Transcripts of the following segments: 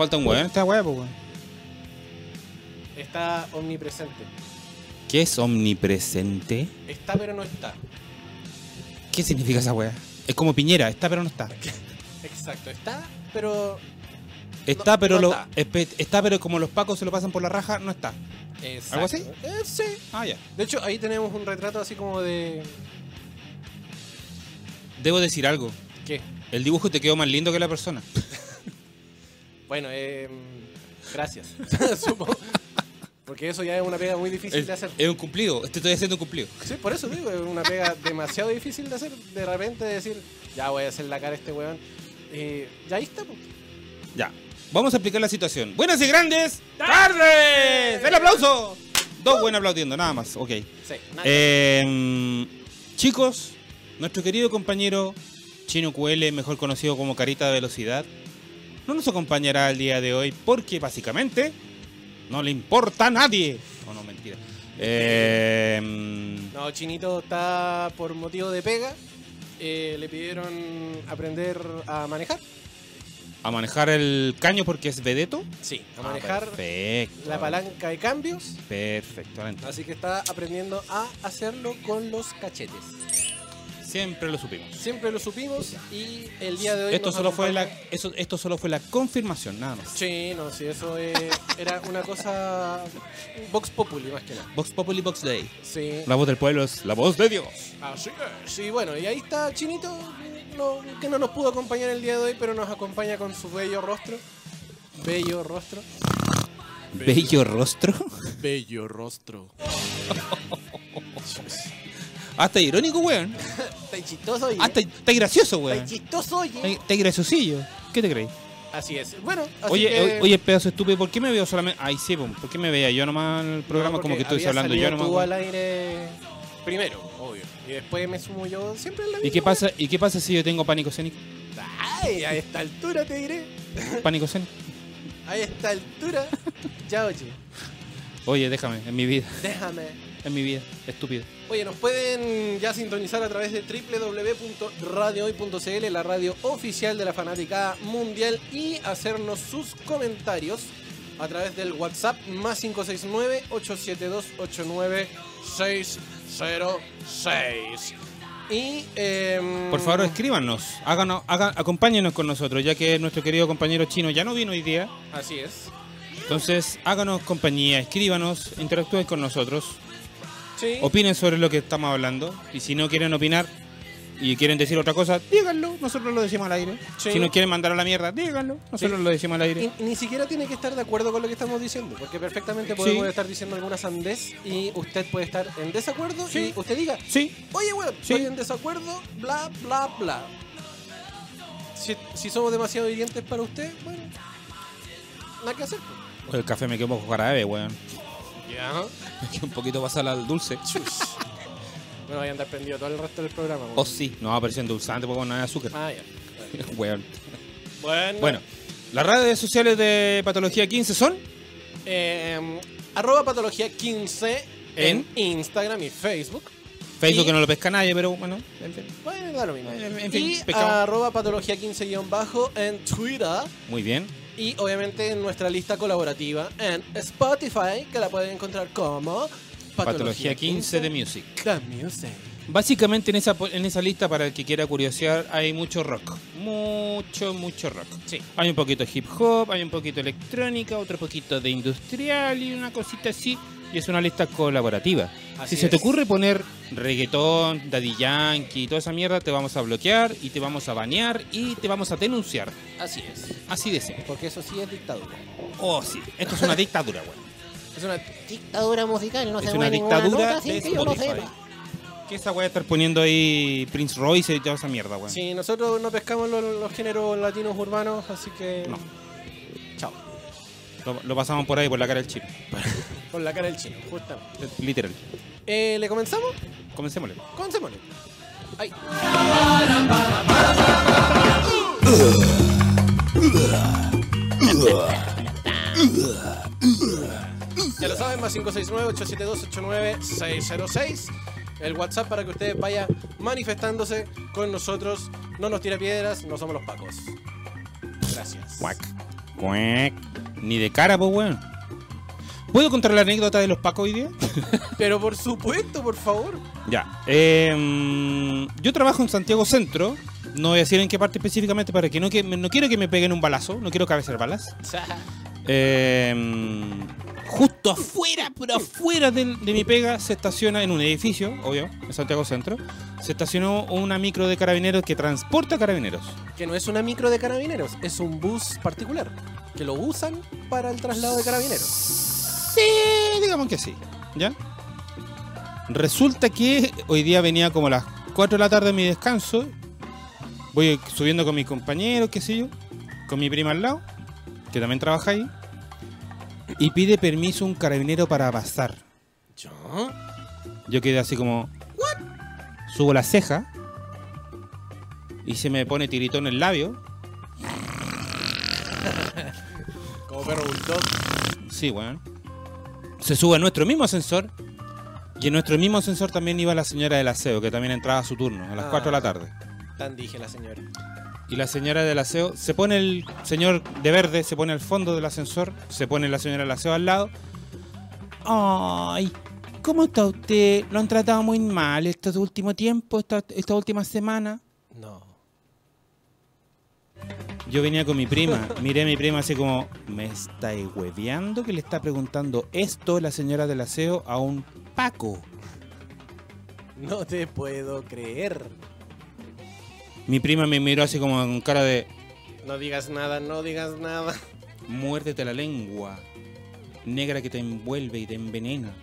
Falta un weón esta weá, pues weón. Está omnipresente. ¿Qué es omnipresente? Está pero no está. ¿Qué significa esa weá? Es como Piñera, está pero no está. Exacto, está, pero Está No, pero no lo está pero como los pacos se lo pasan por la raja, no está. Exacto. ¿Algo así? Eh, sí. Ah, ya. De hecho, ahí tenemos un retrato así como de. Debo decir algo. ¿Qué? El dibujo te quedó más lindo que la persona. Bueno, eh, gracias. Supongo. Porque eso ya es una pega muy difícil Es, de hacer. es un cumplido. Te estoy haciendo un cumplido. Sí, por eso digo, es una pega demasiado difícil de hacer. De repente decir, ya voy a hacer la cara a este weón. Eh, ya ahí está, pues. Ya. Vamos a explicar la situación. Buenas y grandes tardes. ¡El aplauso! Dos buenos aplaudiendo, nada más. Ok. Sí, nada. Eh, chicos, nuestro querido compañero Chino QL, mejor conocido como Carita de Velocidad, no nos acompañará el día de hoy porque básicamente no le importa a nadie. No, no, mentira. Eh, No, Chinito está por motivo de pega. Eh, le pidieron aprender a manejar. a manejar el caño porque es vedeto. Sí, a Ah, manejar perfecto. la palanca de cambios. Perfectamente. Así que está aprendiendo a hacerlo con los cachetes. Siempre lo supimos. Siempre lo supimos y el día de hoy. Esto solo fue la, eso, esto solo fue la confirmación, nada más. Sí, no, sí, eso eh, era una cosa. Vox Populi más que nada. Vox Populi Vox Day. Sí. La voz del pueblo es la voz de Dios. Así es. Sí, bueno, y ahí está Chinito, no- que no nos pudo acompañar el día de hoy, pero nos acompaña con su bello rostro. Bello rostro. Bello rostro. Bello rostro. Hasta irónico, weón. Está chistoso, oye. Hasta está gracioso, Está weón. chistoso, oye. Está está graciosillo. ¿Qué te crees? Así es. Bueno, así Oye, que... oye, pedazo estúpido, ¿por qué me veo solamente.? Ay, sí, po, ¿por qué me veía yo nomás en el programa No, como que estoy hablando yo nomás? tú al aire primero, obvio. Y después me sumo yo siempre en la ¿Y qué pasa, ¿Y qué pasa si yo tengo pánico escénico? Ay, a esta altura te diré. Pánico escénico. A esta altura. Ya, oye. Oye, déjame, en mi vida, Déjame. En mi vida, estúpido. Oye, nos pueden ya sintonizar a través de www.radiohoy.cl, la radio oficial de la fanática mundial, y hacernos sus comentarios a través del WhatsApp más 569-872-89606. Y. em, Por favor, escríbanos, háganos, hagan, acompáñenos con nosotros, ya que nuestro querido compañero chino ya no vino hoy día. Así es. Entonces, háganos compañía, escríbanos, interactúen con nosotros, Sí. opinen sobre lo que estamos hablando. Y si no quieren opinar y quieren decir otra cosa, díganlo, nosotros lo decimos al aire. Sí. Si nos quieren mandar a la mierda, díganlo, nosotros lo decimos al aire. Y ni siquiera tiene que estar de acuerdo con lo que estamos diciendo, porque perfectamente podemos estar diciendo alguna sandez y usted puede estar en desacuerdo y usted diga, Sí, oye, weón, estoy en desacuerdo, bla, bla, bla. Si, si somos demasiado hirientes para usted, bueno, nada que hacer. pues. el café me un poco jarabe, weón. Ya. Un poquito pasar al dulce. Bueno, voy a andar prendido todo el resto del programa. weón. Oh, sí, no, apareció endulzante porque no hay azúcar. Ah, ya. Weón. Bueno, Bueno, las redes sociales de Patología 15 son eh, arroba patología 15 en, Instagram y Facebook. Facebook Y- que no lo pesca nadie, pero bueno, en fin. Bueno, da lo mismo. En- en fin, y pecado. arroba patología 15 bajo en Twitter. Muy bien. Y obviamente en nuestra lista colaborativa en Spotify, que la pueden encontrar como Patología 15 de Music. The Music. Básicamente en esa, en esa lista, para el que quiera curiosear, hay mucho rock. Mucho, mucho rock. Sí. Hay un poquito de hip hop, hay un poquito de electrónica, otro poquito de industrial y una cosita así. Y es una lista colaborativa. Así si se te ocurre poner reggaetón, daddy yankee y toda esa mierda, te vamos a bloquear y te vamos a banear y te vamos a denunciar. Así es. Así de simple. Porque eso sí es dictadura. Oh, sí. Esto es una dictadura, güey. Es una Dictadura musical, no Es se una dictadura nota de que yo sepa. ¿Qué esa weá estar poniendo ahí Prince Royce y toda esa mierda, weón? Sí, nosotros no pescamos los, los géneros latinos urbanos, así que. No. Chao. Lo, lo pasamos por ahí, por la cara del chip. Con la cara del chino, justamente. Literal. Eh, ¿Le comenzamos? Comencémosle. Comencémosle. Ay. Ya lo saben, más 569-872-89606. El WhatsApp para que ustedes vayan manifestándose con nosotros. No nos tira piedras, no somos los pacos. Gracias. Ni de cara, pues, weón. ¿Puedo contar la anécdota de los Pacos hoy día? Pero por supuesto, por favor. Ya. eh, yo trabajo en Santiago Centro. No voy a decir en qué parte específicamente para que no, que no quiero que me peguen un balazo. No quiero cabecear balas. Eh, justo afuera, pero afuera del- de, mi pega, se estaciona en un edificio, obvio, en Santiago Centro. Se estacionó una micro de carabineros que transporta carabineros. Que no es una micro de carabineros, es un bus particular. Que lo usan para el traslado de carabineros. Sí, digamos que sí. ¿Ya? Resulta que hoy día venía como a las 4 de la tarde mi descanso. Voy subiendo con mis compañeros, qué sé yo. Con mi prima al lado, que también trabaja ahí. Y pide permiso un carabinero para pasar. ¿Yo? Yo quedé así como. ¿What? Subo la ceja. Y se me pone tiritón en el labio. Como perro bulldog. Sí, weón. Se sube a nuestro mismo ascensor. Y en nuestro mismo ascensor también iba la señora del aseo, que también entraba a su turno, a las Ah. 4 de la tarde. Tan dije la señora. Y la señora del aseo, se pone el señor de verde, se pone al fondo del ascensor, se pone la señora del aseo al lado. Ay, ¿cómo está usted? Lo han tratado muy mal estos últimos tiempos, esta, esta última semana. No. Yo venía con mi prima, miré a mi prima así como, ¿me está hueveando que le está preguntando esto la señora del aseo a un Paco? No te puedo creer. Mi prima me miró así como con cara de, No digas nada, no digas nada. muérdete la lengua, negra que te envuelve y te envenena.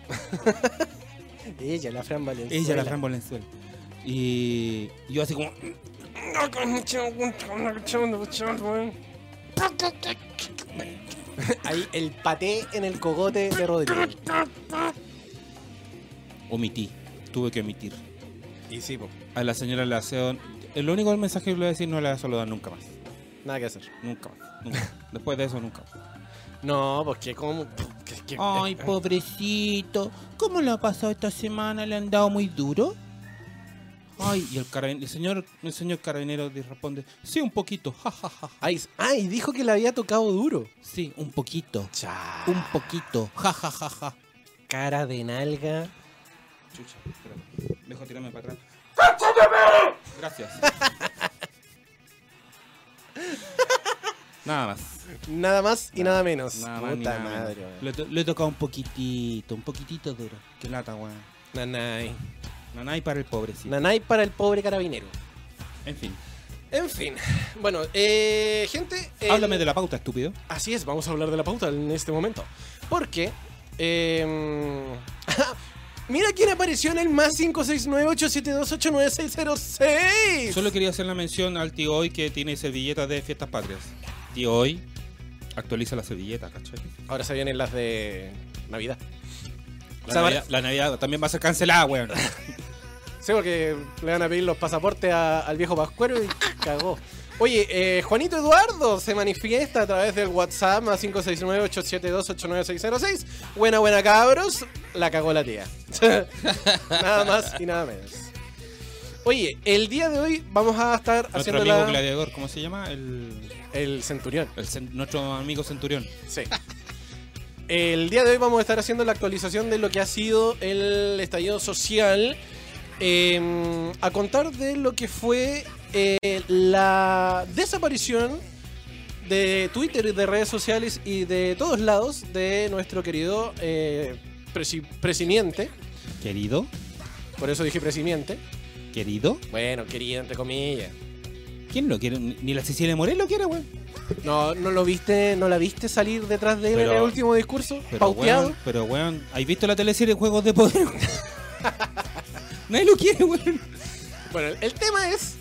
Ella, la Fran Valenzuela. Ella, la Fran Valenzuela. Y yo así como, Ahí el paté en el cogote de Rodrigo. omití, tuve que omitir. Y sí, po. A la señora del aseo, el único mensaje que le voy a decir no le voy a saludar nunca más. Nada que hacer. Nunca más. Nunca. Después de eso, nunca más. No, porque como. que- que- Ay, eh, pobrecito. ¿Cómo le ha pasado esta semana? ¿Le han dado muy duro? Ay, y el, carabin- el señor el señor carabinero le responde, sí, un poquito, ja, ja, ja. Ay, ay, dijo que le había tocado duro. Sí, un poquito, Cha. un poquito, ja, ja, ja, ja. cara de nalga. Chucha, espérame. Dejo tirarme para atrás. Gracias. Nada más. Nada más y nada menos. Nada más ni Puta nada madre, menos. le he tocado un poquitito, un poquitito duro. Qué lata, weón. Nanay. Nanay para el pobrecito. Nanay para el pobre carabinero. En fin. En fin. Bueno, eh, gente. el- Háblame de la pauta, estúpido. Así es, vamos a hablar de la pauta en este momento. Porque. eh, Mira quién apareció en el más 569-872-89606. Solo quería hacer la mención al tío Hoy que tiene servilletas de fiestas patrias. Tío Hoy actualiza la servilleta, ¿cachai? Ahora se vienen las de Navidad. La, O sea, Navidad, la Navidad también va a ser cancelada, weón. Sí, porque le van a pedir los pasaportes a- al viejo Pascuero y cagó. Oye, eh, Juanito Eduardo se manifiesta a través del WhatsApp más 569-872-89606. Buena, buena, cabros. La cagó la tía. nada más y nada menos. Oye, el día de hoy vamos a estar Nuestro haciendo amigo la- gladiador, ¿cómo se llama? El, el centurión. el cen- nuestro amigo Centurión. Sí. El día de hoy vamos a estar haciendo la actualización de lo que ha sido el estallido social. eh, a contar de lo que fue eh, la desaparición de Twitter y de redes sociales y de todos lados de nuestro querido eh, presi- presidente. Querido, Por eso dije presidente. querido. Bueno, querido, entre comillas. ¿Quién lo quiere? Ni la Cecilia Morel lo quiere, weón. No, no lo viste, no la viste salir detrás de él en el último discurso, Pero, pauteado. weón, pero, weón, ¿has visto la teleserie Juegos de Poder? Nadie lo quiere, weón. Bueno, el tema es,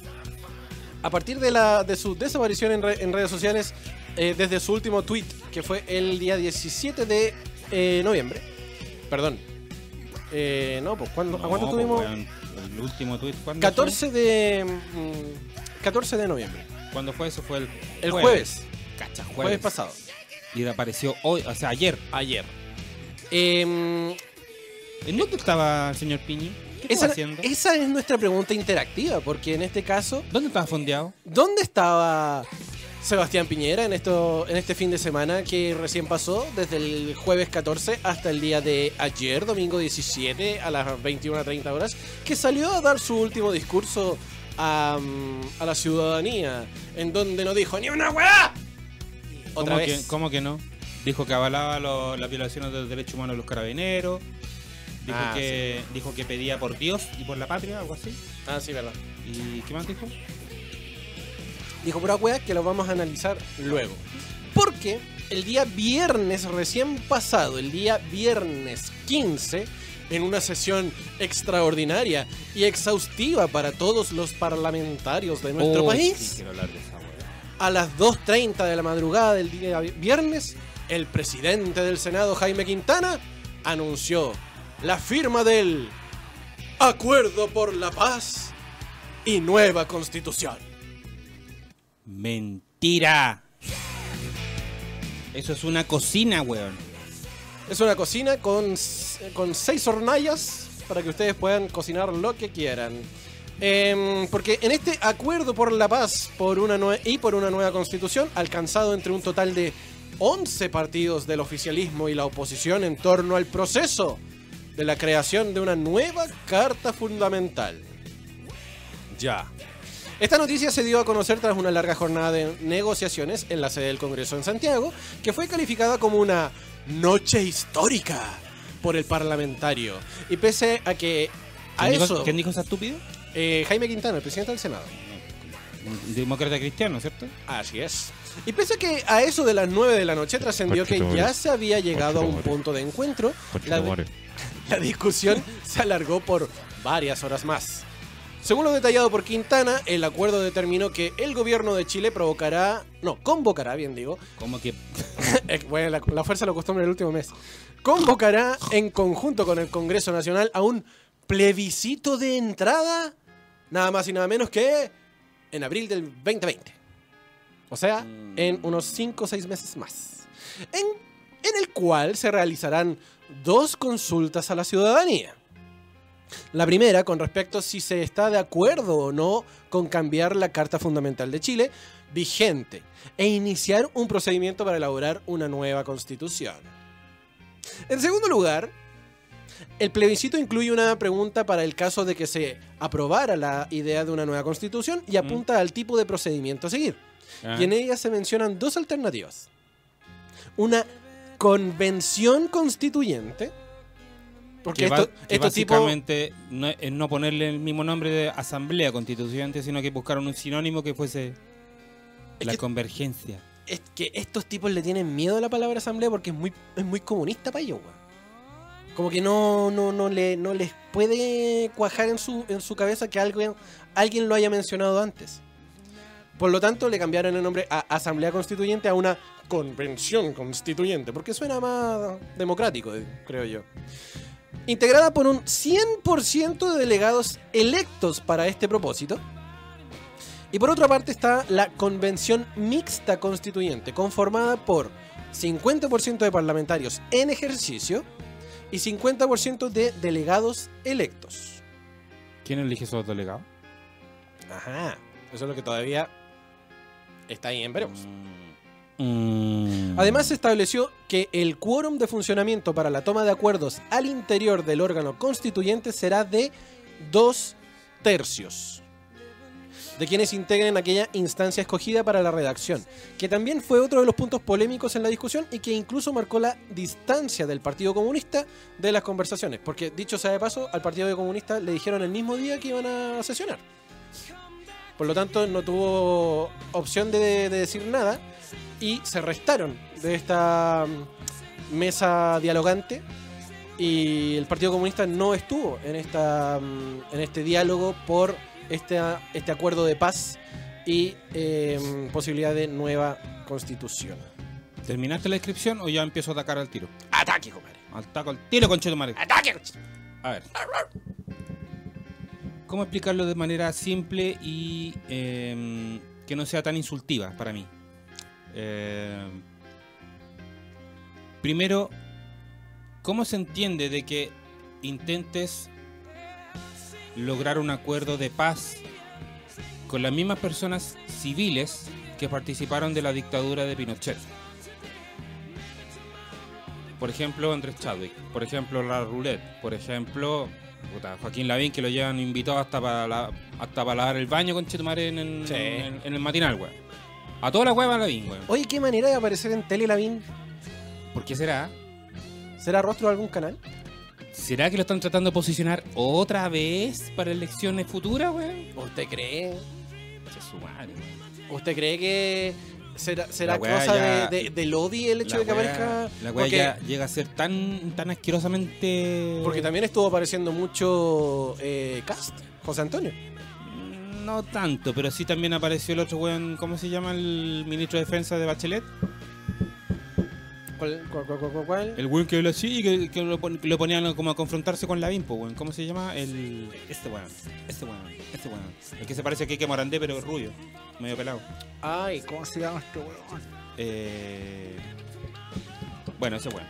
a partir de, la, de su desaparición en, re- en redes sociales, eh, desde su último tweet, que fue el día 17 de eh, noviembre. Perdón. Eh, no, pues ¿cuándo, ¿a cuánto tuvimos? pues, weón, el último tweet, ¿cuándo 14 de... mm, 14 de noviembre. ¿Cuándo fue eso? Fue el, El jueves. Cacha, jueves. Jueves pasado. Y apareció hoy, o sea, ayer. Ayer. Em, ¿En dónde estaba el señor Piñi? ¿Qué esa, haciendo? esa es nuestra pregunta interactiva, porque en este caso, ¿Dónde estaba fondeado? ¿dónde estaba Sebastián Piñera en, esto, en este fin de semana que recién pasó, desde el jueves 14 hasta el día de ayer, domingo 17, a las 21.30 horas, que salió a dar su último discurso a, a la ciudadanía, en donde no dijo ni una weá. Otra ¿Cómo vez. Que, ¿Cómo que no? Dijo que avalaba lo- las violaciones de los derechos humanos de los carabineros. Dijo, Ah, que, dijo que pedía por Dios y por la patria, algo así. Ah, sí, verdad. ¿Y qué más dijo? Dijo pura wea que lo vamos a analizar luego. Porque el día viernes recién pasado, el día viernes 15, en una sesión extraordinaria y exhaustiva para todos los parlamentarios de nuestro Oh, país, sí, quiero hablar de esa weá. a las 2.30 de la madrugada del día viernes, el presidente del Senado, Jaime Quintana, anunció la firma del Acuerdo por la Paz y Nueva Constitución. Mentira. Eso es una cocina, weón. Es una cocina con, s- con seis hornallas para que ustedes puedan cocinar lo que quieran. Em, porque en este acuerdo por la paz por una y por una nueva constitución, alcanzado entre un total de 11 partidos del oficialismo y la oposición en torno al proceso de la creación de una nueva carta fundamental. Ya. Esta noticia se dio a conocer tras una larga jornada de negociaciones en la sede del Congreso en Santiago, que fue calificada como una noche histórica por el parlamentario. Y pese a que a ¿Quién, eso, dijo, quién dijo esa estúpido? eh, Jaime Quintana, el presidente del Senado. Un Demócrata cristiano, ¿cierto? Así es. Y pese a que a eso de las 9 de la noche trascendió que ya se había llegado a un punto de encuentro, la, la discusión se alargó por varias horas más. Según lo detallado por Quintana, el acuerdo determinó que el gobierno de Chile provocará, no, convocará, bien digo, Como que eh, bueno, la, la fuerza lo costumbre el último mes, convocará en conjunto con el Congreso Nacional a un plebiscito de entrada, nada más y nada menos que en abril del 2020. O sea, en unos 5 o 6 meses más. En, en el cual se realizarán dos consultas a la ciudadanía. La primera con respecto a si se está de acuerdo o no con cambiar la Carta Fundamental de Chile vigente e iniciar un procedimiento para elaborar una nueva constitución. En segundo lugar, el plebiscito incluye una pregunta para el caso de que se aprobara la idea de una nueva constitución y apunta al tipo de procedimiento a seguir. ah, Y en ella se mencionan dos alternativas. Una convención constituyente. Porque que, esto, que tipos- básicamente no, es no ponerle el mismo nombre de asamblea constituyente, sino que buscaron un sinónimo que fuese Es la que- convergencia. Es que estos tipos le tienen miedo a la palabra asamblea porque es muy, es muy comunista para ellos, weón. Como que no, no, no, le, no les puede cuajar en su, en su cabeza que alguien, alguien lo haya mencionado antes. Por lo tanto, le cambiaron el nombre a Asamblea Constituyente a una Convención Constituyente, porque suena más democrático, eh, creo yo. Integrada por un 100% de delegados electos para este propósito, y por otra parte está la Convención Mixta Constituyente, conformada por 50% de parlamentarios en ejercicio y 50% de delegados electos. ¿Quién elige esos delegados? Ajá. Eso es lo que todavía está ahí en veremos. Mm. Además se estableció que el quórum de funcionamiento para la toma de acuerdos al interior del órgano constituyente será de dos tercios de quienes integren aquella instancia escogida para la redacción, que también fue otro de los puntos polémicos en la discusión y que incluso marcó la distancia del Partido Comunista de las conversaciones, porque dicho sea de paso, al Partido Comunista le dijeron el mismo día que iban a sesionar. Por lo tanto, no tuvo opción de, de decir nada y se restaron de esta mm, mesa dialogante y el Partido Comunista no estuvo en esta mm, en este diálogo por este, este acuerdo de paz y eh, posibilidad de nueva constitución. ¿Terminaste la descripción o ya empiezo a atacar al tiro? ¡Ataque, compadre! Al taco, al tiro, conchito madre. ¡Ataque! A ver. ¿Cómo explicarlo de manera simple y eh, que no sea tan insultiva para mí? Eh, primero, ¿cómo se entiende de que intentes lograr un acuerdo de paz con las mismas personas civiles que participaron de la dictadura de Pinochet. Por ejemplo, Andrés Chadwick, por ejemplo, La Roulette, por ejemplo, puta, Joaquín Lavín, que lo llevan invitado hasta para la, hasta para lavar el baño con Chetumare en, en, Sí. en- en el matinal, weón. A toda la hueva Lavín, weón. Oye, qué manera de aparecer en Tele Lavín. ¿Por qué será? ¿Será rostro de algún canal? ¿Será que lo están tratando de posicionar otra vez para elecciones futuras, weón? ¿Usted cree? ¿Usted cree que será, será cosa ya- de, de, de Lodi el hecho de que wea- aparezca? La weá porque, ya llega a ser tan, tan asquerosamente. porque también estuvo apareciendo mucho eh, Cast, José Antonio. No tanto, pero sí también apareció el otro weón, ¿cómo se llama el ministro de defensa de Bachelet? ¿Cuál? cuál, cuál, cuál, cuál? El weón que habla así y que, que lo, pon- lo ponían como a confrontarse con la Bimpo, weón. ¿Cómo se llama? El. Este weón, este weón, este weón. El que se parece a Kike Morandé, pero rubio, medio pelado. Ay, ¿cómo se llama este weón? Eh... Bueno, ese weón.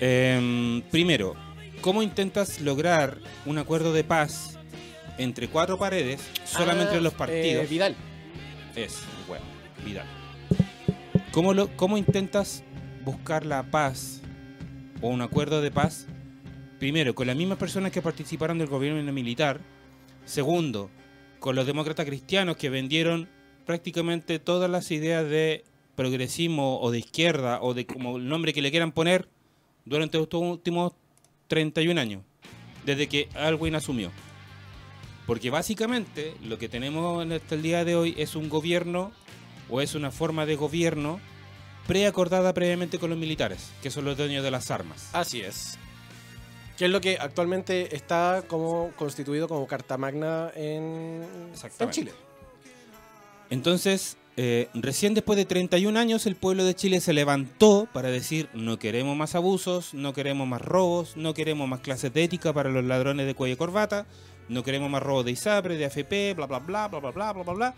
Em, primero, ¿cómo intentas lograr un acuerdo de paz entre cuatro paredes solamente Ah, en los partidos? eh, Vidal. Es, bueno, Vidal. ¿Cómo, lo, ¿Cómo intentas buscar la paz o un acuerdo de paz? Primero, con las mismas personas que participaron del gobierno militar. Segundo, con los demócratas cristianos que vendieron prácticamente todas las ideas de progresismo o de izquierda o de como el nombre que le quieran poner durante estos últimos 31 años, desde que Alwyn asumió. Porque básicamente lo que tenemos en hasta el día de hoy es un gobierno o es una forma de gobierno preacordada previamente con los militares, que son los dueños de las armas. Así es. Que es lo que actualmente está como constituido como Carta Magna en, en. Chile. Entonces, eh, recién después de 31 años, el pueblo de Chile se levantó para decir no queremos más abusos, no queremos más robos, no queremos más clases de ética para los ladrones de cuello y corbata, no queremos más robos de ISAPRE, de AFP, bla, bla, bla, bla, bla, bla, bla, bla, bla.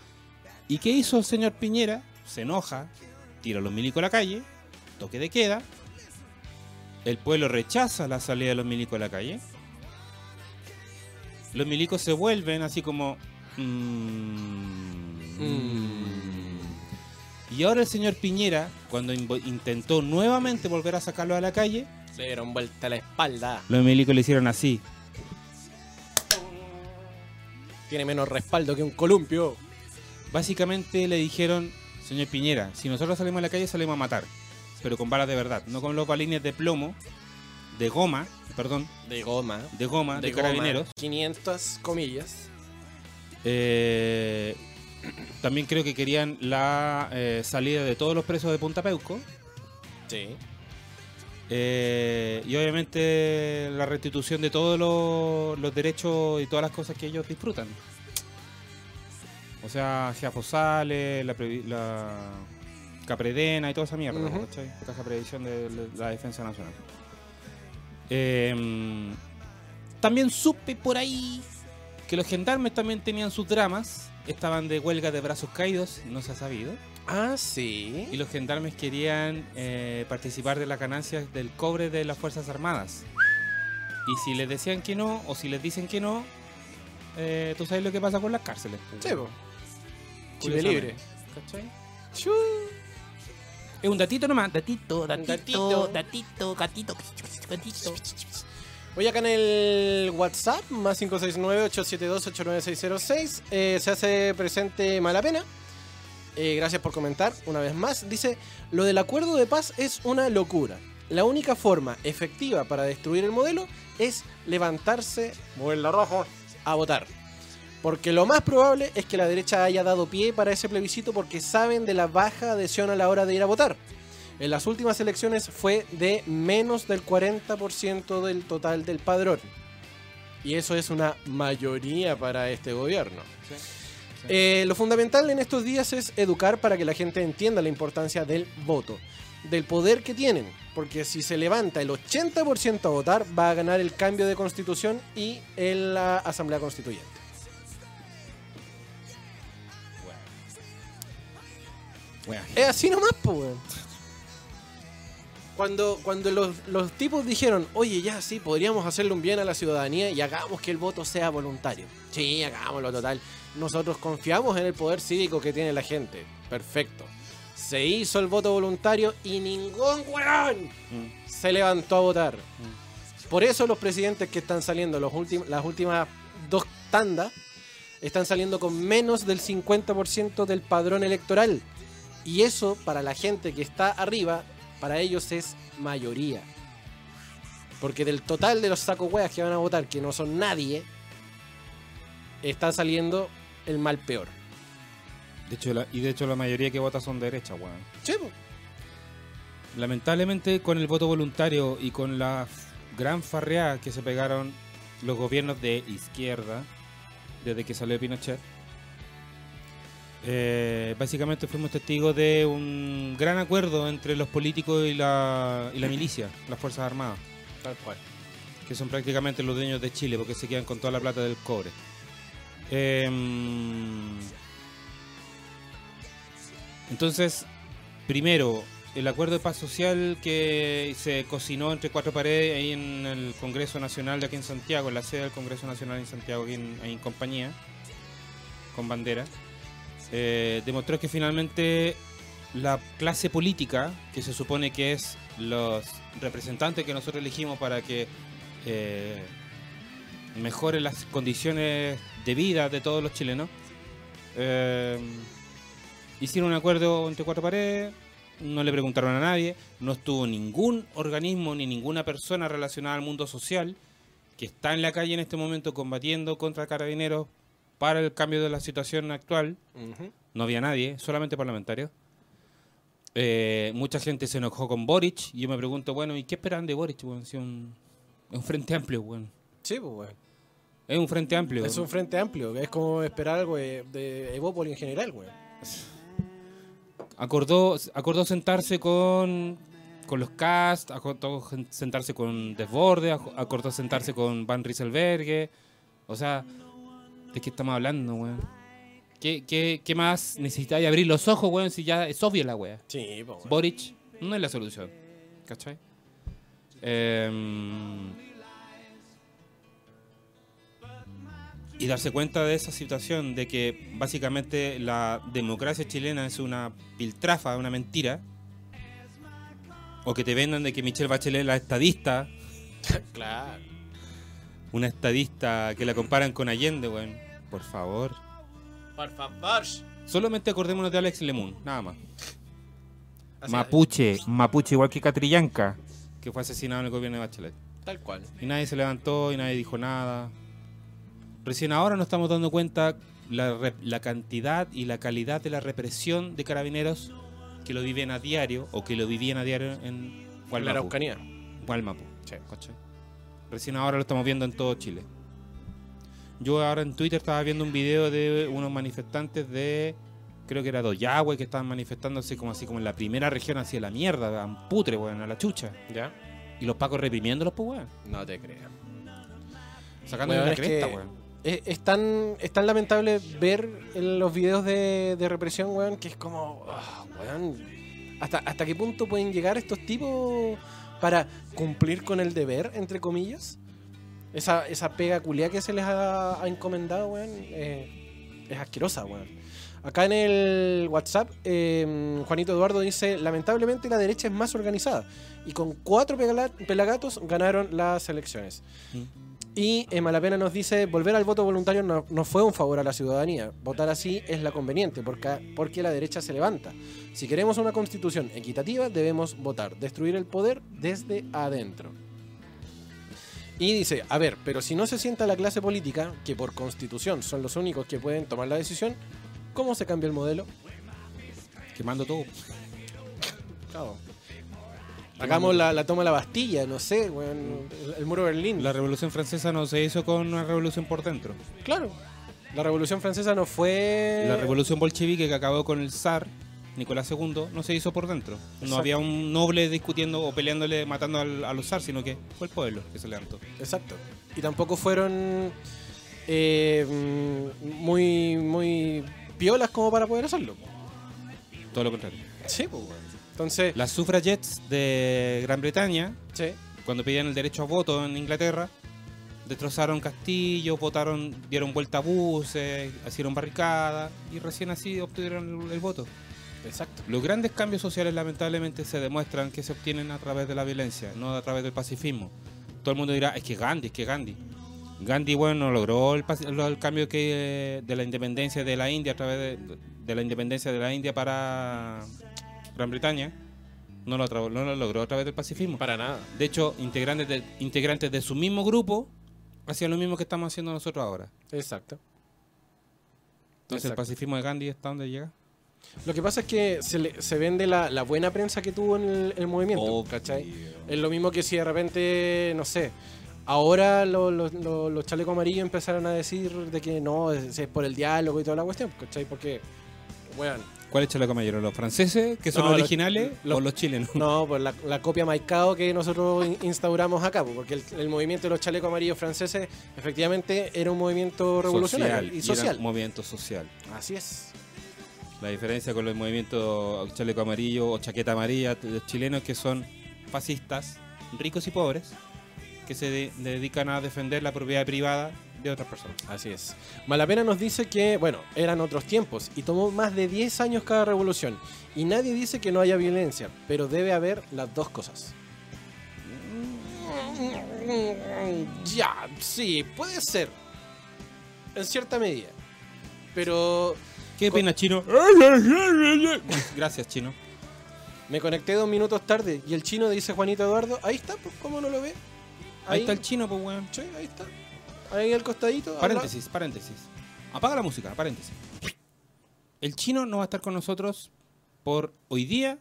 ¿Y qué hizo el señor Piñera? Se enoja, tira a los milicos a la calle, toque de queda, el pueblo rechaza la salida de los milicos a la calle, los milicos se vuelven así como... mm, Mm. Y ahora el señor Piñera, cuando intentó nuevamente volver a sacarlo a la calle, Le dieron vuelta a la espalda. los milicos le hicieron así. Tiene menos respaldo que un columpio. Básicamente le dijeron, señor Piñera, si nosotros salimos a la calle salimos a matar, pero con balas de verdad, no con los balines de plomo, de goma, perdón, De goma. de goma, de, goma, carabineros. 500 comillas. Eh, también creo que querían la eh, salida de todos los presos de Punta Peuco. Sí. Eh, y obviamente la restitución de todos los, los derechos y todas las cosas que ellos disfrutan. O sea, Giafosales, la, previ- la Capredena y toda esa mierda, Ujú. ¿cachai? Caja Previsión de, la Defensa Nacional. Eh, también supe por ahí que los gendarmes también tenían sus dramas. Estaban de huelga de brazos caídos, no se ha sabido. Ah, sí. Y los gendarmes querían eh, participar de las ganancias del cobre de las Fuerzas Armadas. Y si les decían que no, o si les dicen que no, eh, tú sabes lo que pasa con las cárceles. Sí. Chile libre. ¿Cachai? Es un datito nomás. Gatito, Gatito. gatito, gatito, gatito, gatito. Hoy acá en el WhatsApp, más 569-872-89606, eh, se hace presente Malapena. Eh, gracias por comentar una vez más. Dice, lo del acuerdo de paz es una locura. La única forma efectiva para destruir el modelo es levantarse, mover la roja, a votar. Porque lo más probable es que la derecha haya dado pie para ese plebiscito porque saben de la baja adhesión a la hora de ir a votar. En las últimas elecciones fue de menos del 40% del total del padrón. Y eso es una mayoría para este gobierno. Eh, lo fundamental en estos días es educar para que la gente entienda la importancia del voto, del poder que tienen. Porque si se levanta el 80% a votar, va a ganar el cambio de constitución y en la Asamblea Constituyente. Bueno, Es así nomás, pues, weón. Cuando, cuando los, los tipos dijeron, oye, ya sí, podríamos hacerle un bien a la ciudadanía y hagamos que el voto sea voluntario. Sí, hagámoslo total. Nosotros confiamos en el poder cívico que tiene la gente. Perfecto. Se hizo el voto voluntario y ningún weón Mm. se levantó a votar. Por eso los presidentes que están saliendo los las últimas dos tandas están saliendo con menos del 50% del padrón electoral. Y eso para la gente que está arriba, para ellos es mayoría. Porque del total de los sacos hueas que van a votar, que no son nadie, está saliendo el mal peor. De hecho, la- y de hecho la mayoría que vota son derechas, weón. Sí, po. Lamentablemente con el voto voluntario y con la gran farreada que se pegaron los gobiernos de izquierda desde que salió Pinochet, eh, básicamente fuimos testigos de un gran acuerdo entre los políticos y la, y la milicia, las Fuerzas Armadas, Tal cual. que son prácticamente los dueños de Chile porque se quedan con toda la plata del cobre. Em, entonces, primero, el acuerdo de paz social que se cocinó entre cuatro paredes ahí en el Congreso Nacional de aquí en Santiago, en la sede del Congreso Nacional en Santiago, aquí en, ahí en compañía, con bandera, eh, demostró que finalmente la clase política, que se supone que es los representantes que nosotros elegimos para que eh, mejoren las condiciones de vida de todos los chilenos, eh, hicieron un acuerdo entre cuatro paredes, no le preguntaron a nadie, no estuvo ningún organismo ni ninguna persona relacionada al mundo social que está en la calle en este momento combatiendo contra carabineros para el cambio de la situación actual. No había nadie, solamente parlamentarios. Eh, mucha gente se enojó con Boric y yo me pregunto, bueno, ¿y qué esperan de Boric? weón? Si un, es un frente amplio, weón. Sí, pues, weón. Es un frente amplio. Es un frente amplio. Es como esperar algo de, de Evópoli en general, weón. acordó, acordó sentarse con, con los cast, acordó sentarse con Desborde, ac- acordó sentarse con Van Rieselberghe. O sea, ¿de qué estamos hablando, weón? ¿Qué, qué, qué más necesitáis abrir los ojos, weón, si ya es obvio la wea? Sí, pues, weón. Boric no es la solución. ¿Cachai? Em, y darse cuenta de esa situación, de que básicamente la democracia chilena es una piltrafa, una mentira. O que te vendan de que Michelle Bachelet es la estadista, Claro. una estadista que la comparan con Allende, weón. Por favor. Por favor. Solamente acordémonos de Alex Lemun, nada más. Así- Mapuche, Mapuche igual que Catrillanca, que fue asesinado en el gobierno de Bachelet. Tal cual. Y nadie se levantó y nadie dijo nada. Recién ahora nos estamos dando cuenta la, cantidad y la calidad de la represión de carabineros que lo viven a diario o que lo vivían a diario en En la Gualmapu. Araucanía. Gualmapu. Recién ahora lo estamos viendo en todo Chile. Yo ahora en Twitter estaba viendo un video de unos manifestantes de, creo que era Doyahue, que estaban manifestándose como así como en la primera región hacia la mierda, a putre, weón, a la chucha. ¿Ya? Y los pacos reprimiéndolos, pues, weón. No te creo. Sacándole Weón, la es cresta, que- weón. Es, es tan, es tan lamentable ver en los videos de, de represión, weón, que es como, ah, weón, ¿hasta, ¿hasta qué punto pueden llegar estos tipos para cumplir con el deber, entre comillas? Esa, esa pega culia que se les ha, ha encomendado, weón, eh, es asquerosa, weón. Acá en el WhatsApp, eh, Juanito Eduardo dice, lamentablemente la derecha es más organizada y con cuatro pelagatos ganaron las elecciones. Y eh, Malapena nos dice, volver al voto voluntario no, no fue un favor a la ciudadanía. Votar así es la conveniente, porque, porque la derecha se levanta. Si queremos una constitución equitativa, debemos votar, destruir el poder desde adentro. Y dice, a ver, pero si no se sienta la clase política, que por constitución son los únicos que pueden tomar la decisión, ¿cómo se cambia el modelo? Quemando todo. Claro. Hagamos la, la toma de la Bastilla, no sé, el, el muro de Berlín. La revolución francesa no se hizo con una revolución por dentro. Claro. La revolución francesa no fue... La revolución bolchevique que acabó con el zar, Nicolás II, no se hizo por dentro. No había un noble discutiendo o peleándole, matando al, a los zar, sino que fue el pueblo que se levantó. Exacto. Y tampoco fueron eh, muy, muy piolas como para poder hacerlo. Todo lo contrario. Sí, pues. Entonces, Las suffragettes de Gran Bretaña, sí, cuando pedían el derecho a voto en Inglaterra, destrozaron castillos, votaron, dieron vuelta a buses, hicieron barricadas y recién así obtuvieron el, el voto. Exacto. Los grandes cambios sociales lamentablemente se demuestran que se obtienen a través de la violencia, no a través del pacifismo. Todo el mundo dirá, es que Gandhi, es que Gandhi. Gandhi, bueno, no logró el, cambio que de la independencia de la India a través de, de la independencia de la India para Gran Bretaña. No lo, atra- no lo logró a través del pacifismo. Para nada. De hecho, integrantes de, integrantes de su mismo grupo hacían lo mismo que estamos haciendo nosotros ahora. Exacto. Entonces, Exacto. el pacifismo de Gandhi está donde llega. Lo que pasa es que se, le- se vende la, la buena prensa que tuvo en el, el movimiento, Obvio. ¿cachai? Es lo mismo que si de repente, no sé, ahora lo- lo- lo- los chalecos amarillos empezaron a decir de que no, es, es por el diálogo y toda la cuestión, ¿cachai? Porque, bueno, ¿Cuál es Chaleco Mayor? ¿Los franceses, que son No, los- originales, los- o los chilenos? no, pues la, la copia maicao que nosotros in- instauramos acá, pues, porque el, el movimiento de los chalecos amarillos franceses efectivamente era un movimiento revolucionario y era social. un movimiento social. Así es. La diferencia con los movimientos chaleco amarillo o chaqueta amarilla los chilenos que son fascistas, ricos y pobres, que se de- dedican a defender la propiedad privada de otras personas. Así es. Malapena nos dice que, bueno, eran otros tiempos y tomó más de 10 años cada revolución. Y nadie dice que no haya violencia, pero debe haber las dos cosas. Ya, sí, puede ser. En cierta medida. Pero ¿Qué pena, chino? Gracias, chino. me conecté dos minutos tarde y el chino dice Juanito Eduardo, ahí está, pues, ¿cómo no lo ve? Ahí está el chino, pues, weón. Sí, ahí está. Ahí al costadito. Paréntesis, paréntesis. Apaga la música, paréntesis. El chino no va a estar con nosotros por hoy día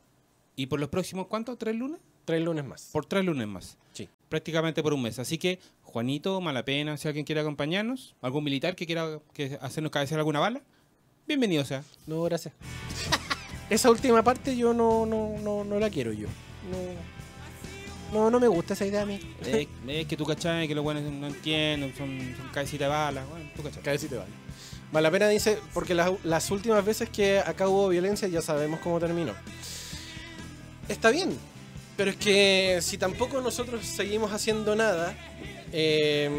y por los próximos, ¿cuántos? ¿Tres lunes? Tres lunes más. Por tres lunes más. Sí. Prácticamente por un mes. Así que, Juanito, Malapena, si alguien quiere acompañarnos, algún militar que quiera que hacernos cabecear alguna bala, bienvenido sea. No, gracias. esa última parte yo no, no, no, no la quiero yo. No, no, no me gusta esa idea a mí. Es, es que tú cachai, que los buenos no entienden, son, son cabecitas de bala. Bueno, tú cachai. Sí te vale. Malapena dice, porque las, las últimas veces que acá hubo violencia ya sabemos cómo terminó. Está bien, pero es que si tampoco nosotros seguimos haciendo nada, eh,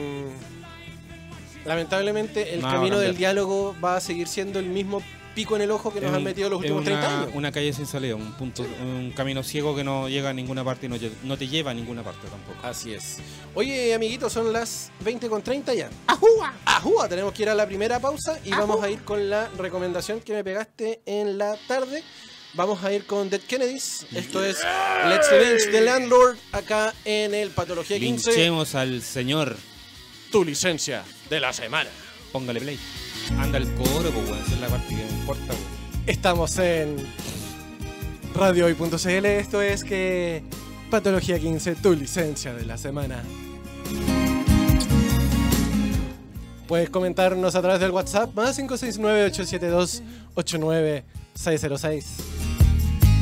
lamentablemente el No camino del diálogo va a seguir siendo el mismo pico en el ojo que nos han metido los últimos 30 una, años. Una calle sin salida, un punto, un camino ciego que no llega a ninguna parte y no te lleva a ninguna parte tampoco. Así es. Oye, amiguitos, son las 20 con 30 ya. ¡Ajúa! ¡Ajúa! Tenemos que ir a la primera pausa y vamos a ir con la recomendación que me pegaste en la tarde. Vamos a ir con Dead Kennedys. Esto es Let's Lynch the Landlord acá en el Patología 15. Linchemos al señor, Tu licencia de la semana. póngale play. Anda el coro, pues, weón, esa es la parte que me importa, weón. Estamos en radiohoy.cl. Esto es que Patología 15, tu licencia de la semana. Puedes comentarnos a través del WhatsApp más 569-872-89606.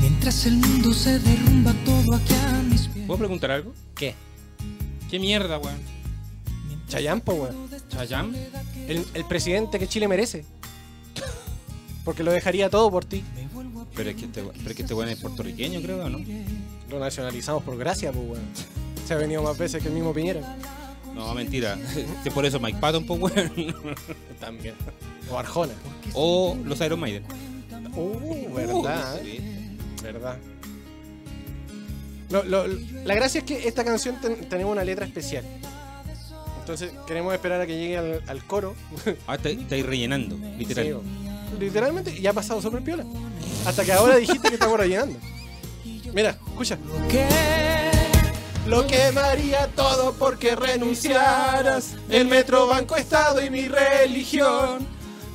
Mientras el mundo se derrumba todo aquí a mis pies. ¿Puedo preguntar algo? ¿Qué? ¿Qué mierda, weón? Chayán, po, weón. ¿Chayam? El, el presidente que Chile merece. Porque lo dejaría todo por ti. Pero es que este, pero es que este weón es puertorriqueño, creo, ¿no? Lo nacionalizamos por gracia, pues, weón. Se ha venido más veces que el mismo Piñera. No, mentira. Que por eso Mike Patton, pues, weón. También. O Arjona. O los Iron Maiden. Uh, verdad. Sí. Verdad. Lo- lo- la gracia es que esta canción ten- tenemos una letra especial. Entonces queremos esperar a que llegue al, al coro. Ah, está- estáis rellenando, literal. Sí, literalmente, y ha pasado sobre piola. Hasta que ahora dijiste que estamos rellenando. Mira, escucha. Lo quemaría todo porque renunciaras el metro, banco, estado y mi religión.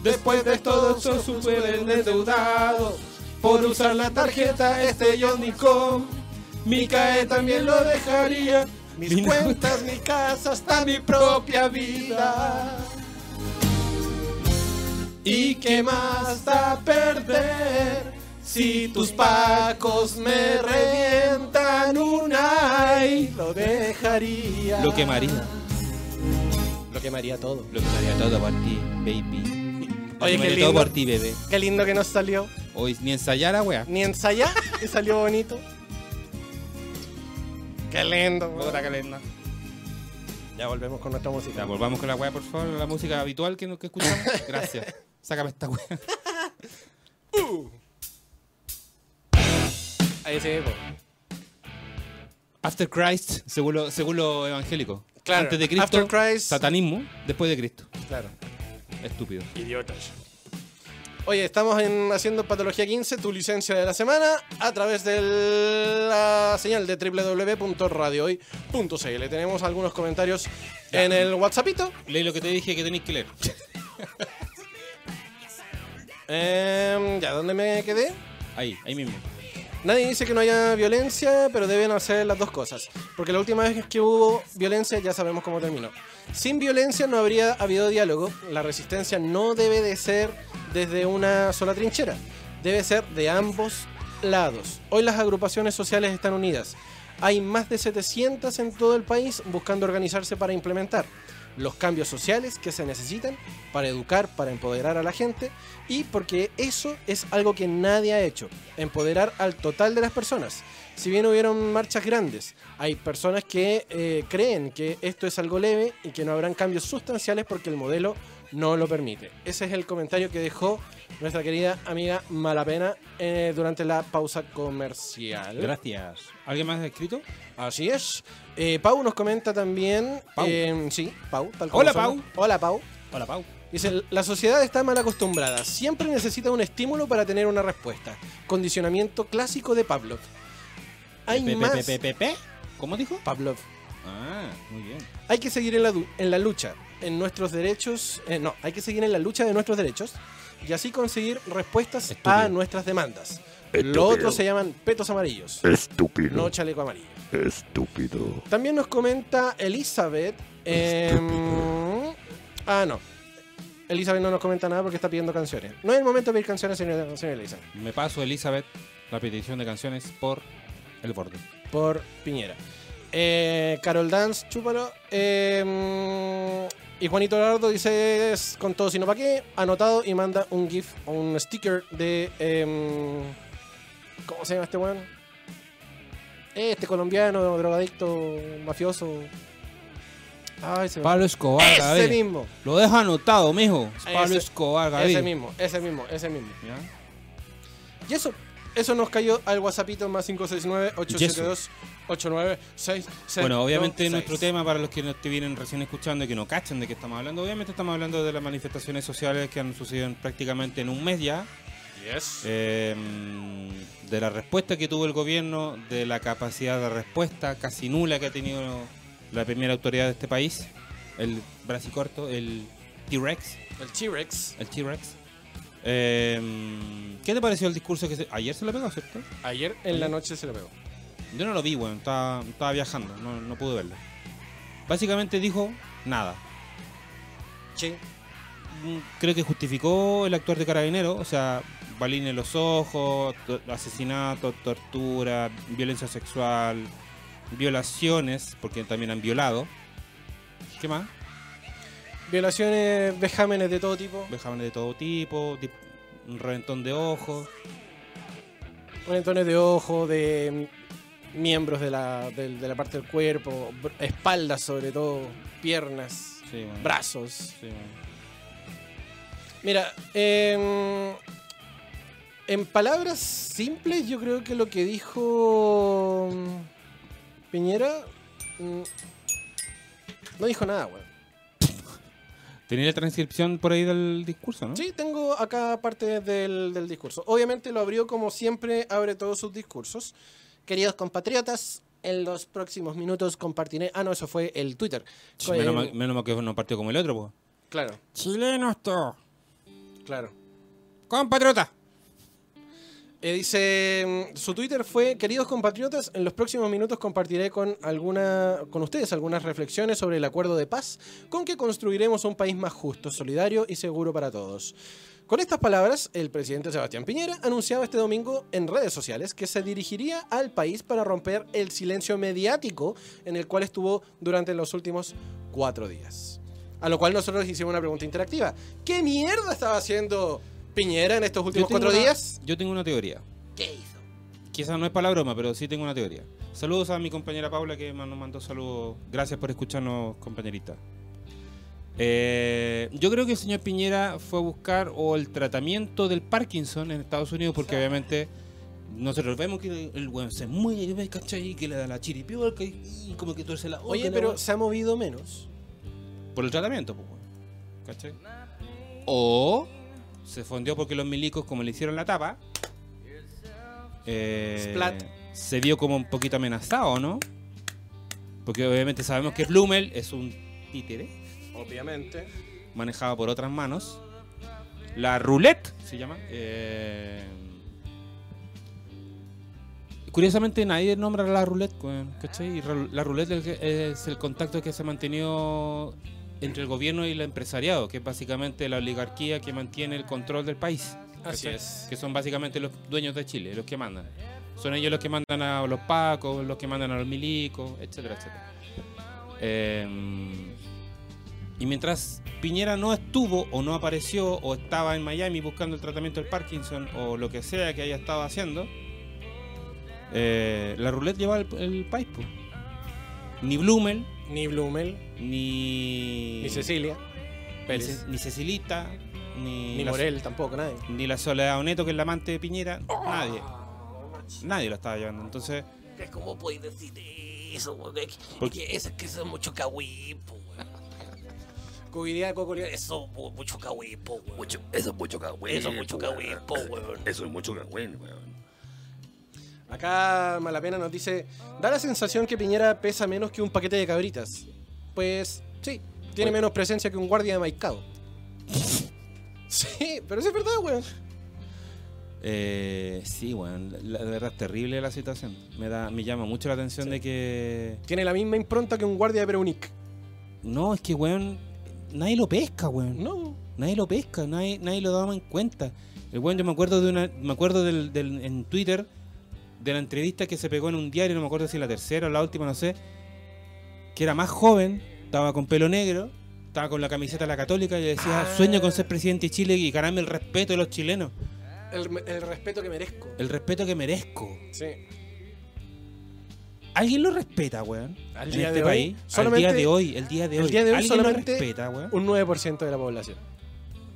Después de todo eso súper endeudado por usar la tarjeta este Johnny.com. Mi CAE también lo dejaría. Mis Mi cuentas, mi casa, hasta mi propia vida. ¿Y qué más da perder? Si tus pacos me revientan una y lo dejaría. Lo quemaría. Lo quemaría todo. Lo quemaría todo por ti, baby. Lo Oye, qué quemaría todo lindo. por ti, bebé. Qué lindo que nos salió. Hoy ni ensayar a wea. Ni ensayar y salió bonito. Qué lindo. Puta que linda. Ya volvemos con nuestra música. Ya, volvamos con la wea, por favor. La música habitual que, que escuchamos. Gracias. Sácame esta wea. Ahí sí, po. After Christ, según lo, según lo evangélico. Claro, Antes de Cristo, after Christ. satanismo. Después de Cristo. Claro. Estúpido. Idiotas. Oye, estamos en, haciendo Patología 15, tu licencia de la semana, a través de la señal de www.radiohoy.cl. Tenemos algunos comentarios en el WhatsAppito. Leí lo que te dije que tenéis que leer. Em, ya, ¿dónde me quedé? Ahí, ahí mismo. Nadie dice que no haya violencia, pero deben hacer las dos cosas. Porque la última vez que hubo violencia ya sabemos cómo terminó. Sin violencia no habría habido diálogo. La resistencia no debe de ser desde una sola trinchera. Debe ser de ambos lados. Hoy las agrupaciones sociales están unidas. Hay más de 700 en todo el país buscando organizarse para implementar los cambios sociales que se necesitan para educar, para empoderar a la gente y porque eso es algo que nadie ha hecho, empoderar al total de las personas. Si bien hubieron marchas grandes, hay personas que eh, creen que esto es algo leve y que no habrán cambios sustanciales porque el modelo no lo permite. Ese es el comentario que dejó nuestra querida amiga Malapena eh, durante la pausa comercial. Gracias. ¿Alguien más ha escrito? Así es. Eh, Pau nos comenta también. Pau. eh, sí, Pau. tal como Hola, suena. Pau. Hola, Pau. Hola, Pau. Dice, la sociedad está mal acostumbrada. Siempre necesita un estímulo para tener una respuesta. Condicionamiento clásico de Pavlov. Hay Pe- pe- más... pe- pe- pe- pe. ¿Cómo dijo? Pavlov. Ah, muy bien. Hay que seguir en la, en la lucha, en nuestros derechos... eh, no, hay que seguir en la lucha de nuestros derechos y así conseguir respuestas Estúpido. a nuestras demandas. Lo otro se llaman petos amarillos, Estúpido. no chaleco amarillo. Estúpido. También nos comenta Elizabeth. em, ah, no. Elizabeth no nos comenta nada porque está pidiendo canciones. No es el momento de pedir canciones, señora, señora Elizabeth. Me paso, Elizabeth, la petición de canciones por el borde. Por Piñera. Eh, Carol Dance, chúpalo. Em, y Juanito Lardo dice es con todo sino para qué. Anotado y manda un GIF o un sticker de. em, ¿Cómo se llama este weón? Este colombiano, drogadicto, mafioso. Ay, se Pablo Escobar, Ese Gabriel. mismo. Lo deja anotado, mijo. Es Pablo Ese- Escobar, Gabriel. Ese mismo, ese mismo, ese mismo. ¿Ya? Y eso, eso nos cayó al WhatsAppito más 569-872-8966. Bueno, obviamente nuestro tema, para los que nos te vienen recién escuchando y que no cachan de qué estamos hablando, obviamente estamos hablando de las manifestaciones sociales que han sucedido en- prácticamente en un mes ya, Yes. eh, de la respuesta que tuvo el gobierno, de la capacidad de respuesta casi nula que ha tenido la primera autoridad de este país, el bracicorto, el T-Rex, El T-Rex. el T-Rex. Eh, ¿Qué te pareció el discurso que se... ayer se lo pegó, cierto? Ayer en la noche se lo pegó. Yo no lo vi, weón. Estaba, estaba viajando, no, no pude verlo. Básicamente dijo nada. Sí. Mm, Creo que justificó el actuar de carabinero, o sea, balín en los ojos, to- asesinato, tortura, violencia sexual, violaciones, porque también han violado. ¿Qué más? Violaciones, vejámenes de todo tipo. Vejámenes de todo tipo, di- un reventón de ojos. Reventones de ojo, de miembros de la, de la parte del cuerpo, br- espaldas sobre todo, piernas, Sí, brazos. Sí. Mira, em, en palabras simples, yo creo que lo que dijo mm, Piñera mm, no dijo nada, weón. Tenía la transcripción por ahí del discurso, ¿no? Sí, tengo acá parte del, del discurso. Obviamente lo abrió como siempre abre todos sus discursos. Queridos compatriotas, en los próximos minutos compartiré. Ah, no, eso fue el Twitter. Sí, menos, mal, menos mal que no partió como el otro, pues. Claro, Chilenos todos. claro. Compatriota. Eh, dice, su Twitter fue, queridos compatriotas, en los próximos minutos compartiré con, alguna, con ustedes algunas reflexiones sobre el acuerdo de paz con que construiremos un país más justo, solidario y seguro para todos. Con estas palabras, el presidente Sebastián Piñera anunciaba este domingo en redes sociales que se dirigiría al país para romper el silencio mediático en el cual estuvo durante los últimos cuatro días. A lo cual nosotros hicimos una pregunta interactiva. ¿Qué mierda estaba haciendo Piñera en estos últimos cuatro una- días? Yo tengo una teoría. ¿Qué hizo? Quizás no es para la broma, pero sí tengo una teoría. Saludos a mi compañera Paula que nos mandó saludos. Gracias por escucharnos, compañerita. Eh, yo creo que el señor Piñera fue a buscar o el tratamiento del Parkinson en Estados Unidos porque obviamente nosotros vemos que el weón se mueve, ¿cachai? Que le da la chiripiolca y, como que tuerce la. Oye, pero se ha movido menos. Por el tratamiento, pues. ¿cachai? O se fondeó porque los milicos, como le hicieron la tapa, eh, Splat. se vio como un poquito amenazado, ¿no? Porque obviamente sabemos que Blumel es un títere Obviamente. manejado por otras manos. La roulette se llama. eh, Curiosamente nadie nombra la roulette. Y la roulette es el que- es el contacto que se ha mantenido entre el gobierno y el empresariado, que es básicamente la oligarquía que mantiene el control del país. Así ¿cachai? es. Que son básicamente los dueños de Chile, los que mandan. Son ellos los que mandan a los pacos, los que mandan a los milicos, etcétera, etcétera. Eh, y mientras Piñera no estuvo o no apareció o estaba en Miami buscando el tratamiento del Parkinson o lo que sea que haya estado haciendo, eh, la roulette lleva el, el país. Ni Blumel, Ni Blumel, ni. ni Cecilia, ni, Pérez, Ce- ni Cecilita, ni, ni la, Morel, tampoco, nadie. ni la Soledad Oneto, que es la amante de Piñera. Nadie. Nadie lo estaba llevando. Entonces, ¿Cómo podéis decir eso, weón? Es que- ¿Por es que eso es que eso es mucho cahuipo, weón. Cubilidad, cocolidad, Eso es mu- mucho cahuipo, weón. Mucho, eso es mucho cagüín. Eso es mucho cahuipo, weón. Eso es mucho cagüín, weón. Acá Malapena nos dice, da la sensación que Piñera pesa menos que un paquete de cabritas. Pues sí, tiene menos presencia que un guardia de Maicao. sí, pero eso es verdad, weón. eh, sí, la, la verdad es terrible la situación. Me da, me llama mucho la atención de que. Tiene la misma impronta que un guardia de Perunic. No, es que, weón, nadie lo pesca, weón. No. Nadie lo pesca, nadie, nadie lo daba en cuenta. El weón, yo me acuerdo de una, me acuerdo del, del- en Twitter de la entrevista que se pegó en un diario, no me acuerdo si la tercera o la última, no sé, que era más joven, estaba con pelo negro, estaba con la camiseta de la católica y decía, Ah. sueño con ser presidente de Chile y ganarme el respeto de los chilenos, El, el respeto que merezco. el respeto que merezco. Sí. ¿Alguien lo respeta, weón? Al en día este de hoy, país. solamente- Al día de hoy, el día de el hoy. día de hoy ¿Alguien solamente lo respeta, weón? Un 9% de la población.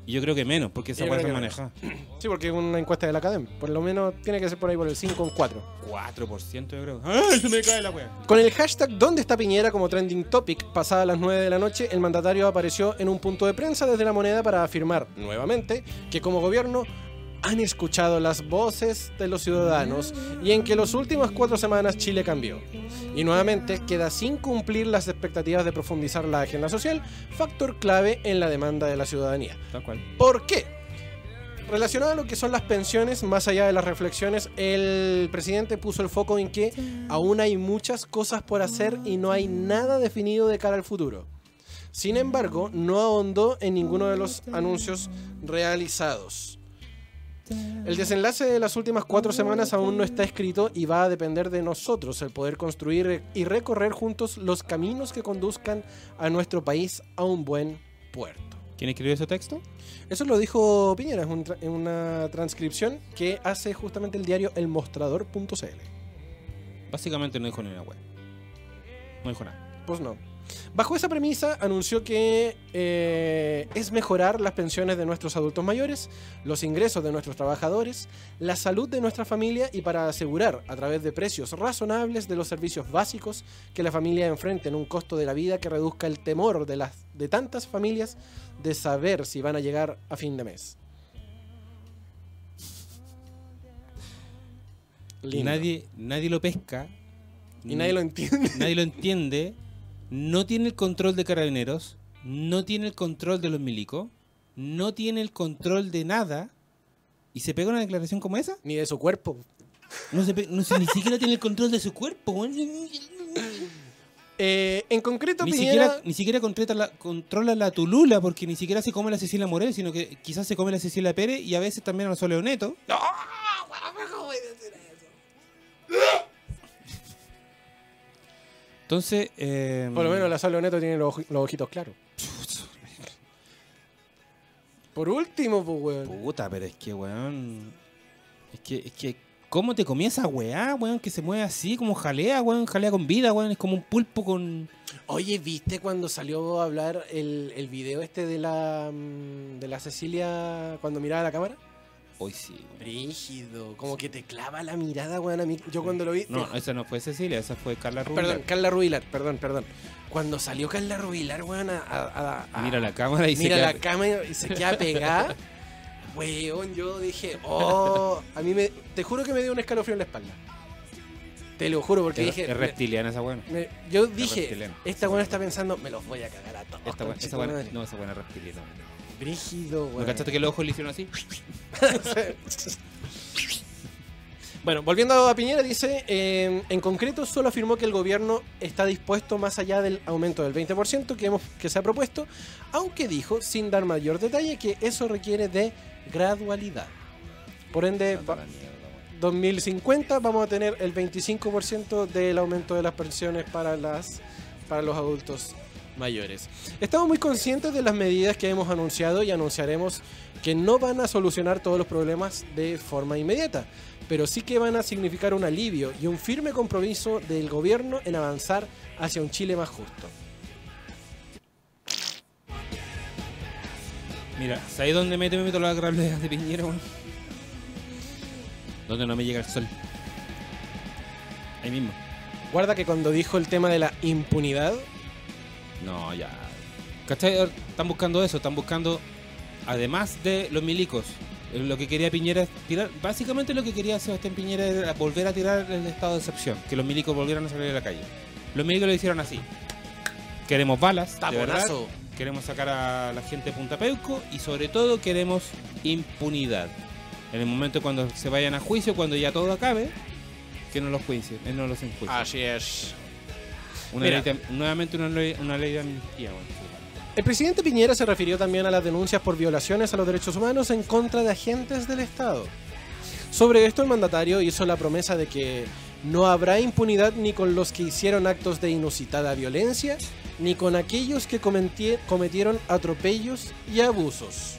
Y yo creo que menos, porque esa Yo weá creo que maneja. Sí, porque es una encuesta de la academia. Por lo menos tiene que ser por ahí por el 5 o 4. 4% yo creo. ¡Ay, se me cae la weá! Con el hashtag ¿Dónde está Piñera? como trending topic, pasada las 9 de la noche, el mandatario apareció en un punto de prensa desde la moneda para afirmar nuevamente que como gobierno han escuchado las voces de los ciudadanos y en que las últimas cuatro semanas Chile cambió. Y nuevamente queda sin cumplir las expectativas de profundizar la agenda social, factor clave en la demanda de la ciudadanía. Tal cual. ¿Por qué? Relacionado a lo que son las pensiones, más allá de las reflexiones, el presidente puso el foco en que aún hay muchas cosas por hacer y no hay nada definido de cara al futuro. Sin embargo, no ahondó en ninguno de los anuncios realizados. El desenlace de las últimas cuatro semanas aún no está escrito y va a depender de nosotros el poder construir y recorrer juntos los caminos que conduzcan a nuestro país a un buen puerto. ¿Quién escribió ese texto? Eso lo dijo Piñera es un tra- una transcripción que hace justamente el diario elmostrador.cl. Básicamente no dijo ni una wea. No dijo nada. Pues no. Bajo esa premisa, anunció que eh, es mejorar las pensiones de nuestros adultos mayores, los ingresos de nuestros trabajadores, la salud de nuestra familia y para asegurar, a través de precios razonables de los servicios básicos, que la familia enfrente en un costo de la vida que reduzca el temor de, las, de tantas familias de saber si van a llegar a fin de mes. Lindo. Nadie, nadie lo pesca. Y nadie lo entiende. nadie lo entiende. No tiene el control de carabineros. No tiene el control de los milicos. No tiene el control de nada. Y se pega una declaración como esa. Ni de su cuerpo. No se no se- ni siquiera tiene el control de su cuerpo. Eh, en concreto, Ni Piñera... siquiera, ni siquiera controla la, controla la Tulula, porque ni siquiera se come la Cecilia Morel, sino que quizás se come la Cecilia Pérez y a veces también a la Sole Neto. Entonces, eh, Por lo menos la Sal Neto tiene los, oji- los ojitos claros. Por último, pues, weón. Puta, pero es que, weón. Es que, es que, ¿cómo te comí esa weá, weón? Que se mueve así, como jalea, weón. Jalea con vida, weón. Es como un pulpo con. Oye, ¿viste cuando salió a hablar el, el video este de la mm, de la Cecilia cuando miraba la cámara? Hoy sí, weón. Brígido, como que te clava la mirada, weón, a mí. Yo cuando lo vi... No, te- esa no fue Cecilia, esa fue Carla Rubio. Perdón, Carla Rubilar, perdón, perdón. Cuando salió Carla Rubilar, weón, a, a- a- Mira la cámara y mira se la queda- cámara y se queda pegada. Weón, yo dije, oh, a mí me, te juro que me dio un escalofrío en la espalda. Te lo juro, porque dije, es reptiliana esa weón. me- yo dije, esta weón está pensando, me los voy a cagar a todos. Esta madre". no, esa weón es reptiliana. Brígido, ¿No weón. cachaste que los ojos le hicieron así? Bueno, volviendo a Piñera, dice, eh, en concreto solo afirmó que el gobierno está dispuesto más allá del aumento del 20% que, hemos, que se ha propuesto, aunque dijo, sin dar mayor detalle, que eso requiere de gradualidad. Por ende, weón. 2050 vamos a tener el 25% del aumento de las pensiones para, las, para los adultos mayores. Estamos muy conscientes de las medidas que hemos anunciado y anunciaremos que no van a solucionar todos los problemas de forma inmediata, pero sí que van a significar un alivio y un firme compromiso del gobierno en avanzar hacia un Chile más justo. Mira, ¿sabes dónde mete me meto las grables de Piñera, weón? Donde no me llega el sol. Ahí mismo. Guarda que cuando dijo el tema de la impunidad, No, ya. ¿Cachai? Están buscando eso, están buscando, además de los milicos, eh, lo que quería Piñera es tirar, básicamente lo que quería Sebastián Piñera era volver a tirar el estado de excepción, que los milicos volvieran a salir a la calle. Los milicos lo hicieron así. Queremos balas, de verdad, taponazo. queremos sacar a la gente de Punta Peuco y sobre todo queremos impunidad. En el momento cuando se vayan a juicio, cuando ya todo acabe, que no los juicien, eh, no los enjuicien. Así es. Una Mira. ley de- nuevamente una ley, una ley de amnistía. bueno. El presidente Piñera se refirió también a las denuncias por violaciones a los derechos humanos en contra de agentes del Estado. Sobre esto, el mandatario hizo la promesa de que no habrá impunidad ni con los que hicieron actos de inusitada violencia, ni con aquellos que cometieron atropellos y abusos.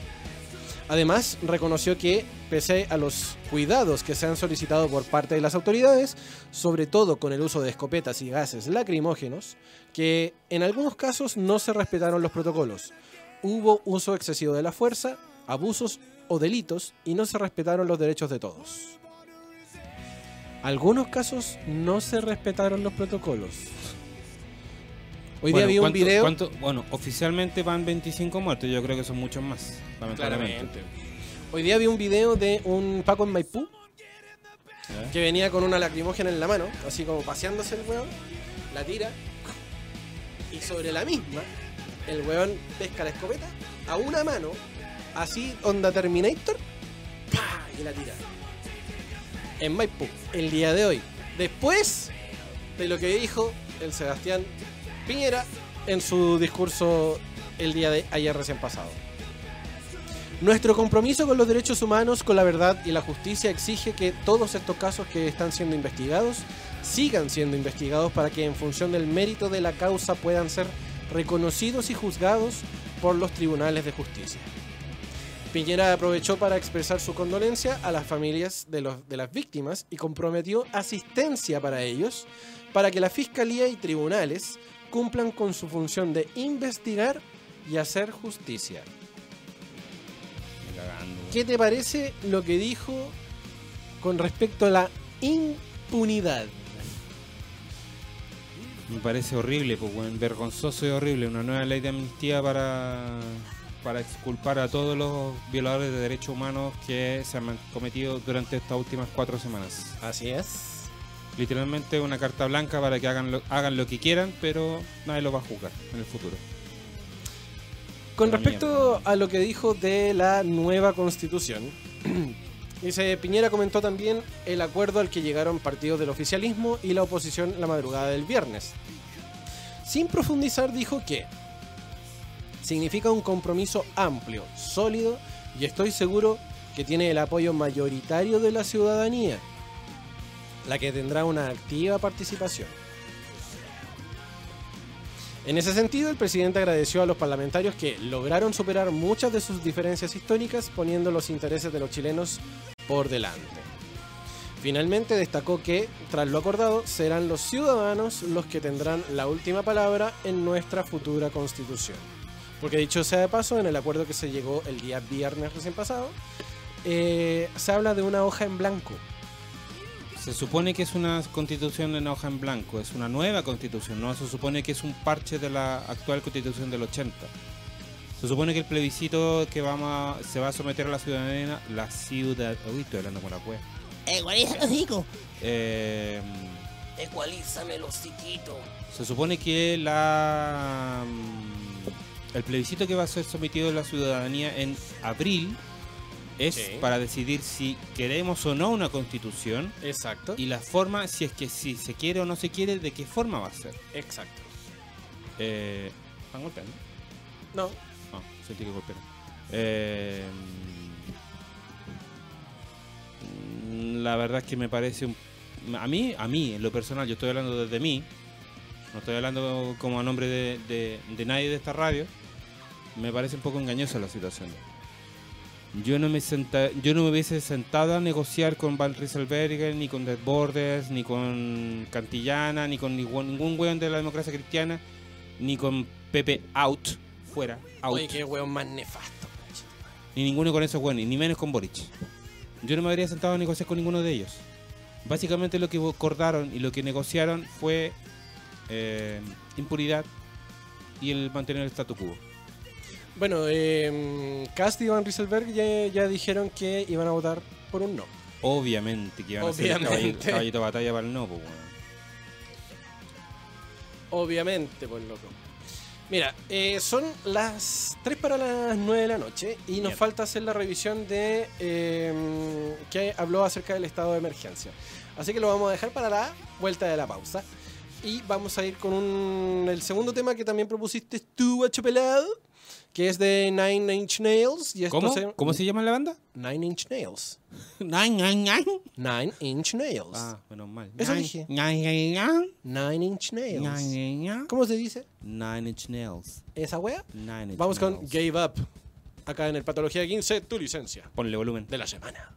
Además, reconoció que, pese a los cuidados que se han solicitado por parte de las autoridades, sobre todo con el uso de escopetas y gases lacrimógenos, que en algunos casos no se respetaron los protocolos. Hubo uso excesivo de la fuerza, abusos o delitos y no se respetaron los derechos de todos. Algunos casos no se respetaron los protocolos. Hoy Bueno, día vi un ¿cuánto- video. cuánto- bueno, oficialmente van 25 muertos. Yo creo que son muchos más. Lamentablemente. Claramente. Hoy día vi un video de un Paco en Maipú ¿Ya? que venía con una lacrimógena en la mano, así como paseándose el weón, la tira y sobre la misma el weón pesca la escopeta a una mano, así onda Terminator, ¡pah! y la tira. En Maipú, el día de hoy. Después de lo que dijo el Sebastián Piñera en su discurso el día de ayer recién pasado. Nuestro compromiso con los derechos humanos, con la verdad y la justicia exige que todos estos casos que están siendo investigados sigan siendo investigados para que en función del mérito de la causa puedan ser reconocidos y juzgados por los tribunales de justicia. Piñera aprovechó para expresar su condolencia a las familias de, los, de las víctimas y comprometió asistencia para ellos para que la Fiscalía y tribunales cumplan con su función de investigar y hacer justicia. ¿Qué te parece lo que dijo con respecto a la impunidad? Me parece horrible, pues, vergonzoso y horrible. Una nueva ley de amnistía para, para exculpar a todos los violadores de derechos humanos que se han cometido durante estas últimas cuatro semanas. Así es. Literalmente una carta blanca para que hagan lo, hagan lo que quieran, pero nadie lo va a juzgar en el futuro. Con respecto mierda. a lo que dijo de la nueva constitución, dice Piñera comentó también el acuerdo al que llegaron partidos del oficialismo y la oposición la madrugada del viernes. Sin profundizar dijo que significa un compromiso amplio, sólido y estoy seguro que tiene el apoyo mayoritario de la ciudadanía, la que tendrá una activa participación. En ese sentido, el presidente agradeció a los parlamentarios que lograron superar muchas de sus diferencias históricas poniendo los intereses de los chilenos por delante. Finalmente destacó que, tras lo acordado, serán los ciudadanos los que tendrán la última palabra en nuestra futura constitución. Porque dicho sea de paso, en el acuerdo que se llegó el día viernes recién pasado, eh, se habla de una hoja en blanco. Se supone que es una constitución en hoja en blanco, es una nueva constitución, no se supone que es un parche de la actual constitución del 80. Se supone que el plebiscito que vamos a- se va a someter a la ciudadanía, la ciudad, uy, estoy hablando con la wea. Igualiza los hijos. Eh, Igualízame los chiquitos. se supone que la mm, el plebiscito que va a ser sometido a la ciudadanía en abril es Sí. para decidir si queremos o no una constitución Exacto. y la forma, si es que si se quiere o no se quiere, de qué forma va a ser. Exacto. Eh, ¿Están golpeando? No, No, sentí que golpearon. Eh, la verdad es que me parece un... A mí, a mí, en lo personal, yo estoy hablando desde mí, no estoy hablando como a nombre de, de- de nadie de esta radio, me parece un poco engañosa la situación. Yo no me senta, yo no me hubiese sentado a negociar con Van Rieselberger, ni con Dead Borders, ni con Cantillana, ni con ningún, ningún weón de la democracia cristiana, ni con Pepe Out, fuera, out, oye, qué weón más nefasto. ni ninguno con esos weones, ni menos con Boric. Yo no me habría sentado a negociar con ninguno de ellos. Básicamente lo que acordaron y lo que negociaron fue eh, impunidad y el mantener el statu quo. Bueno, eh, Cast y Van Rieselberg ya, ya dijeron que iban a votar por un no. Obviamente que iban a ser Obviamente. caballito, caballito de batalla para el no, pues, weón. Obviamente, pues loco. Mira, eh, son las 3 para las 9 de la noche y nos falta hacer la revisión de eh, que habló acerca del estado de emergencia. Así que lo vamos a dejar para la vuelta de la pausa. Y vamos a ir con un- el segundo tema que también propusiste tú, Guacho Pelado, que es de Nine Inch Nails. Y esto ¿Cómo? se- ¿Cómo se llama la banda? Nine Inch Nails. Nine, nine, nine. Nine Inch Nails. Ah, menos mal. Eso Nine, dije. Nine, Inch. Nails. ¿Cómo se dice? Nine inch nails. ¿Esa wea? Nine inch Vamos con. Gave Up. Acá en el Patología 15, tu licencia Ponle volumen. de la semana.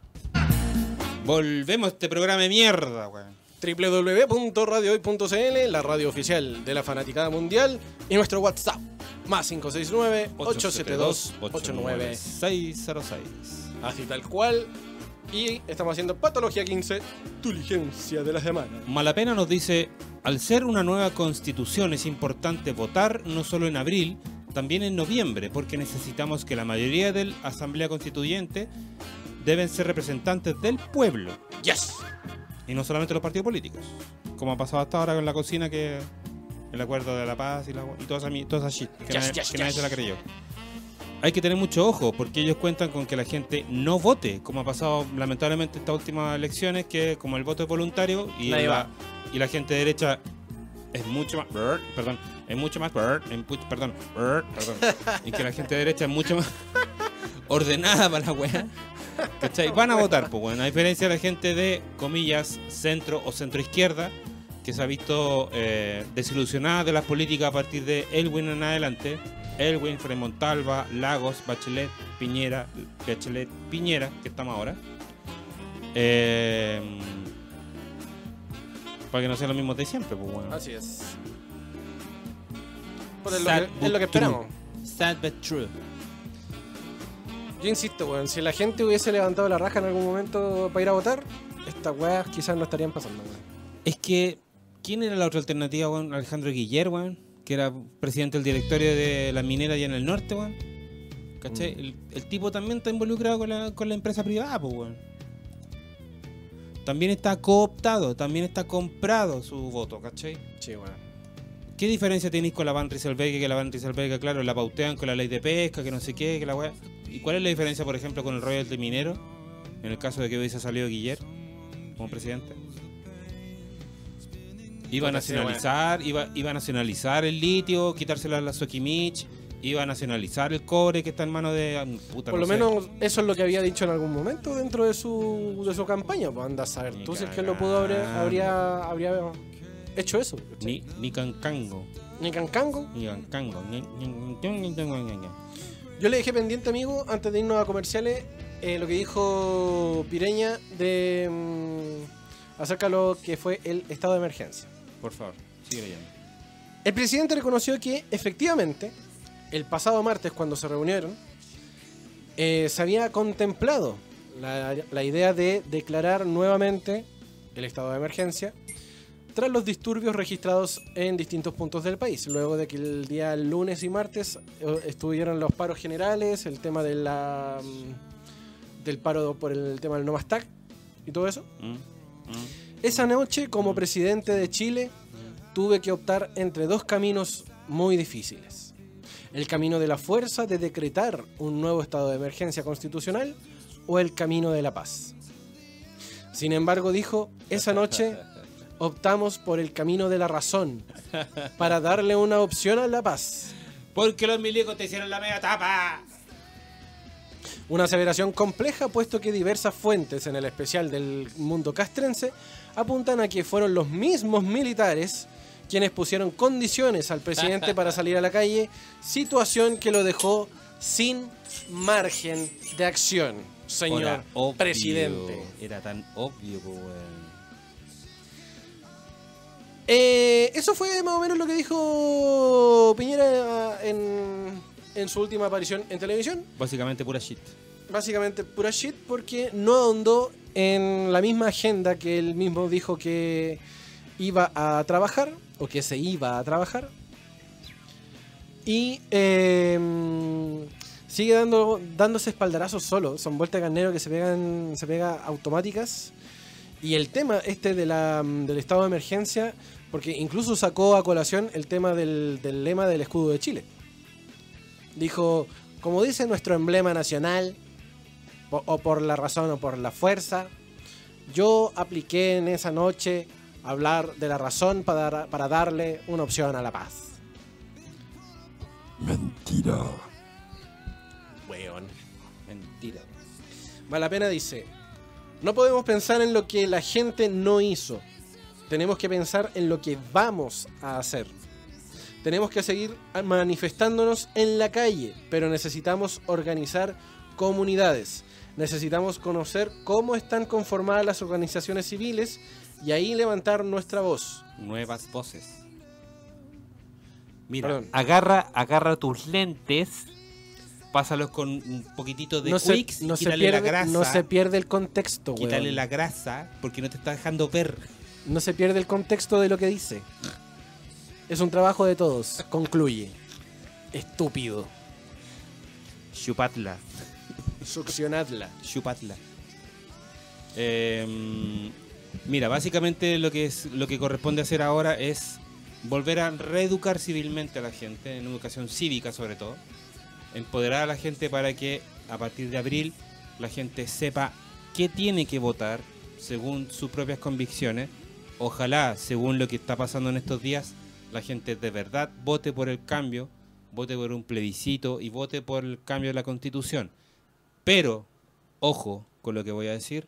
Volvemos a este programa de mierda, weón. www.radiohoy.cl, la radio oficial de la fanaticada mundial, y nuestro WhatsApp, más 569-872-89. 606. Así tal cual. Y estamos haciendo Patología 15, tu licencia de la semana. Malapena nos dice, al ser una nueva constitución es importante votar no solo en abril, también en noviembre, porque necesitamos que la mayoría de la Asamblea Constituyente deben ser representantes del pueblo Yes. y no solamente los partidos políticos, como ha pasado hasta ahora con la cocina que el acuerdo de la paz y, la, y toda, esa, mi- toda esa shit que, Yes, nadie, yes, que nadie yes. se la creyó. Hay que tener mucho ojo porque ellos cuentan con que la gente no vote, como ha pasado lamentablemente estas últimas elecciones, que como el voto es voluntario y, Nadie la, va. y la gente derecha es mucho más, perdón, es mucho más, perdón, perdón, y que la gente derecha es mucho más ordenada para la weá. ¿Cachai? Van a votar, pues bueno, a diferencia de la gente de, comillas, centro o centro izquierda, que se ha visto eh, desilusionada de las políticas a partir de Elwin en adelante. Elwin, Frei Montalva, Lagos, Bachelet, Piñera, Bachelet, Piñera, que estamos ahora. Eh, para que no sea lo mismo de siempre, pues bueno. Así es. Pues es, lo que, but es lo que true. esperamos. Sad but true. Yo insisto, weón, si la gente hubiese levantado la raja en algún momento para ir a votar, estas weas quizás no estarían pasando, weón. Es que, ¿quién era la otra alternativa, weón? Alejandro Guiller, weón, que era presidente del directorio de la minera allá en el norte, weón. ¿Cachai? Mm. El, el tipo también está involucrado con la, con la empresa privada, pues, weón. También está cooptado, también está comprado su voto, ¿cachai? Sí, weón. ¿Qué diferencia tenéis con la Van Rieselberg? Que la Van Rieselberg, claro, la pautean con la ley de pesca, que no sé qué, que la weá. ¿Y cuál es la diferencia, por ejemplo, con el royalty minero? En el caso de que hubiese salido Guiller como presidente. Iba a nacionalizar, iba, iba a nacionalizar el litio, quitárselo a la Sokimich, iba a nacionalizar el cobre que está en manos de. ah, puta, Por no lo sé. menos eso es lo que había dicho en algún momento dentro de su, de su campaña. Pues anda a saber Ni tú si es que lo pudo haber, habría, habría hecho eso. Ni, ni Cancango. Ñe- Ñe- Ñe- Ñe. Yo le dejé pendiente, amigo, antes de irnos a comerciales, eh, lo que dijo Pireña de mm, acerca de lo que fue el estado de emergencia. Por favor, sigue leyendo. El presidente reconoció que efectivamente el pasado martes cuando se reunieron eh, se había contemplado la, la idea de declarar nuevamente el estado de emergencia tras los disturbios registrados en distintos puntos del país, luego de que el día lunes y martes eh, estuvieron los paros generales, el tema de la, mm, del paro por el tema del no más TAC y todo eso. Mm, mm. Esa noche, como presidente de Chile, tuve que optar entre dos caminos muy difíciles. El camino de la fuerza de decretar un nuevo estado de emergencia constitucional o el camino de la paz. Sin embargo, dijo, esa noche optamos por el camino de la razón para darle una opción a la paz. Porque los milicos te hicieron la media tapa. Una aseveración compleja puesto que diversas fuentes en el especial del mundo castrense apuntan a que fueron los mismos militares quienes pusieron condiciones al presidente para salir a la calle, situación que lo dejó sin margen de acción, señor presidente. Era tan obvio, weón. Eh, eso fue más o menos lo que dijo Piñera en, en su última aparición en televisión. Básicamente pura shit. básicamente pura shit porque no ahondó en la misma agenda que él mismo dijo que iba a trabajar o que se iba a trabajar. Y eh, sigue dando, dándose espaldarazos solo. Son vueltas de carnero que se pegan, se pega automáticas. Y el tema este de la, del estado de emergencia, porque incluso sacó a colación el tema del, del lema del escudo de Chile. Dijo, como dice nuestro emblema nacional, o por la razón o por la fuerza, yo apliqué en esa noche hablar de la razón para, dar- para darle una opción a la paz. Mentira. Weón. Mentira. Malapena dice, no podemos pensar en lo que la gente no hizo. Tenemos que pensar en lo que vamos a hacer. Tenemos que seguir manifestándonos en la calle, pero necesitamos organizar comunidades. Necesitamos conocer cómo están conformadas las organizaciones civiles y ahí levantar nuestra voz. Nuevas voces. Mira, Perdón. agarra, agarra tus lentes, pásalos con un poquitito de No se, Quicks, no, se quítale la pierde, grasa, no se pierde el contexto, quítale la grasa, porque no te está dejando ver. No se pierde el contexto de lo que dice. Es un trabajo de todos. Concluye. Estúpido. Chupatla, Succionadla. chupatla. Eh, mira, básicamente lo que es lo que corresponde hacer ahora es volver a reeducar civilmente a la gente, en educación cívica sobre todo, empoderar a la gente para que a partir de abril la gente sepa qué tiene que votar según sus propias convicciones. Ojalá, según lo que está pasando en estos días, la gente de verdad vote por el cambio, vote por un plebiscito y vote por el cambio de la constitución. Pero, ojo con lo que voy a decir,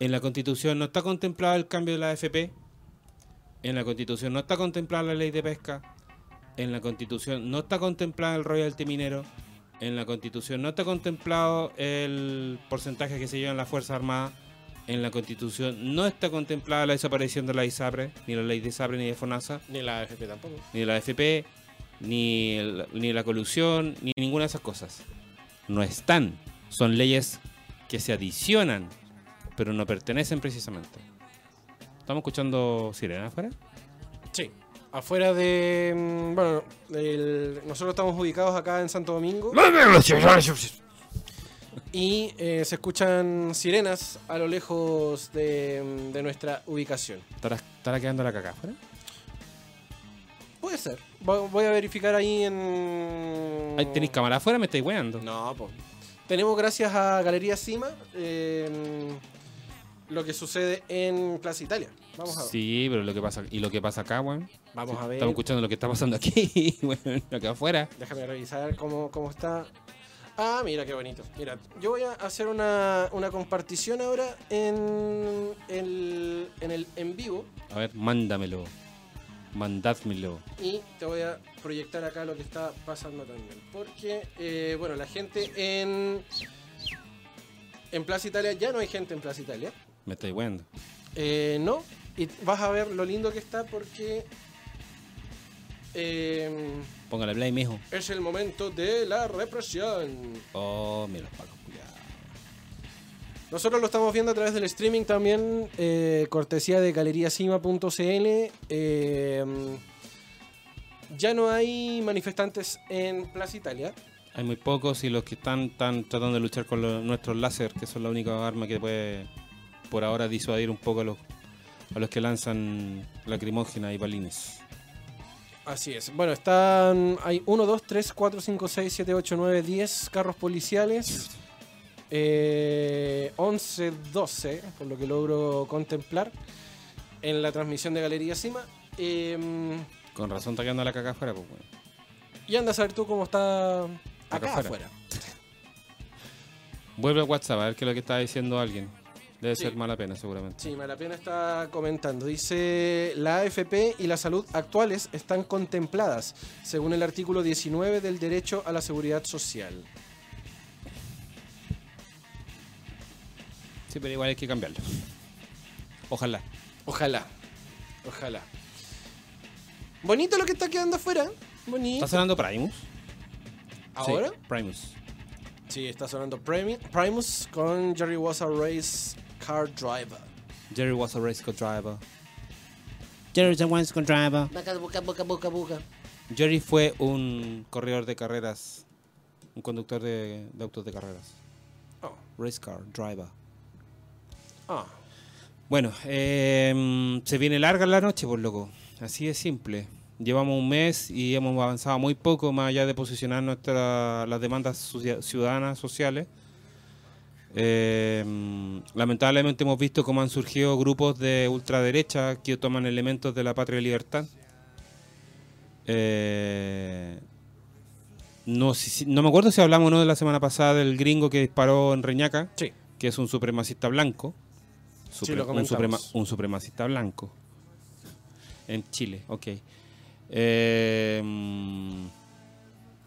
en la constitución no está contemplado el cambio de la AFP, en la constitución no está contemplada la ley de pesca, en la constitución no está contemplado el royalty minero, en la constitución no está contemplado el porcentaje que se lleva en las Fuerzas Armadas, en la constitución no está contemplada la desaparición de la ISAPRE, ni la ley de ISAPRE ni de FONASA, Ni la AFP tampoco. ni la AFP, ni, el- ni la colusión, ni ninguna de esas cosas. No están. Son leyes que se adicionan, pero no pertenecen precisamente. ¿Estamos escuchando sirena afuera? Sí. Afuera de. mm, Bueno, el- nosotros estamos ubicados acá en Santo Domingo y eh, se escuchan sirenas a lo lejos de, mm, de nuestra ubicación. ¿Estará, estará quedando la caca afuera? Puede ser. Voy a verificar ahí en. Ahí ¿Tenéis cámara afuera? ¿Me estáis weando? No, pues. Tenemos gracias a Galería Cima eh, lo que sucede en Plaza Italia. Vamos a ver. Sí, pero lo que pasa y lo que pasa acá, weón. Vamos Sí, a ver. Estamos escuchando lo que está pasando aquí, weón, acá afuera. Déjame revisar cómo, cómo está. Ah, mira qué bonito. Mira, yo voy a hacer una, una compartición ahora en el, en el en vivo. A ver, mándamelo. Mandádmelo. Y te voy a proyectar acá lo que está pasando también. Porque, eh, bueno, la gente en. En Plaza Italia, ya no hay gente en Plaza Italia. Me estáis weando. Eh, no, y vas a ver lo lindo que está porque. eh, Póngale play, mijo. es el momento de la represión. Oh, mira culiao. Nosotros lo estamos viendo a través del streaming también, eh, cortesía de galeriasima.cl. Eh, ya no hay manifestantes en Plaza Italia. Hay muy pocos y los que están, están tratando de luchar con los- nuestros láser, que son la única arma que puede, por ahora, disuadir un poco a los, a los que lanzan lacrimógena y balines. Así es. Bueno, están. Hay 1, 2, 3, 4, 5, 6, 7, 8, 9, 10 carros policiales. Eh, 11, 12, por lo que logro contemplar en la transmisión de Galería Cima. Eh, Con razón está quedando la caca afuera, pues, weón. y anda a saber tú cómo está acá, afuera. afuera. Vuelve a WhatsApp a ver qué es lo que está diciendo alguien. Debe Sí. ser mala pena, seguramente. Sí, Malapena está comentando. Dice, la AFP y la salud actuales están contempladas, según el artículo 19 del derecho a la seguridad social. Sí, pero igual hay que cambiarlo. Ojalá. Ojalá, ojalá. Bonito lo que está quedando afuera. Bonito. ¿Está sonando Primus? ¿Ahora? Sí, Primus. Sí, está sonando Primus con Jerry Was a Race Car Driver. Jerry was a race car driver. Jerry the one's con driver. Buca, buca, buca, buca. Jerry fue un corredor de carreras, un conductor de, de autos de carreras. Oh, Race car driver. Ah. Bueno, eh, se viene larga la noche, por loco. Así de simple. Llevamos un mes y hemos avanzado muy poco más allá de posicionar nuestra, las demandas ciudadanas, sociales. Eh, lamentablemente hemos visto cómo han surgido grupos de ultraderecha que toman elementos de la patria y libertad. Eh, no, si- si- no me acuerdo si hablamos o no de la semana pasada del gringo que disparó en Reñaca, Sí. que es un supremacista blanco. Supre- un, comentamos. suprema- un supremacista blanco. En Chile, ok. Eh, mm,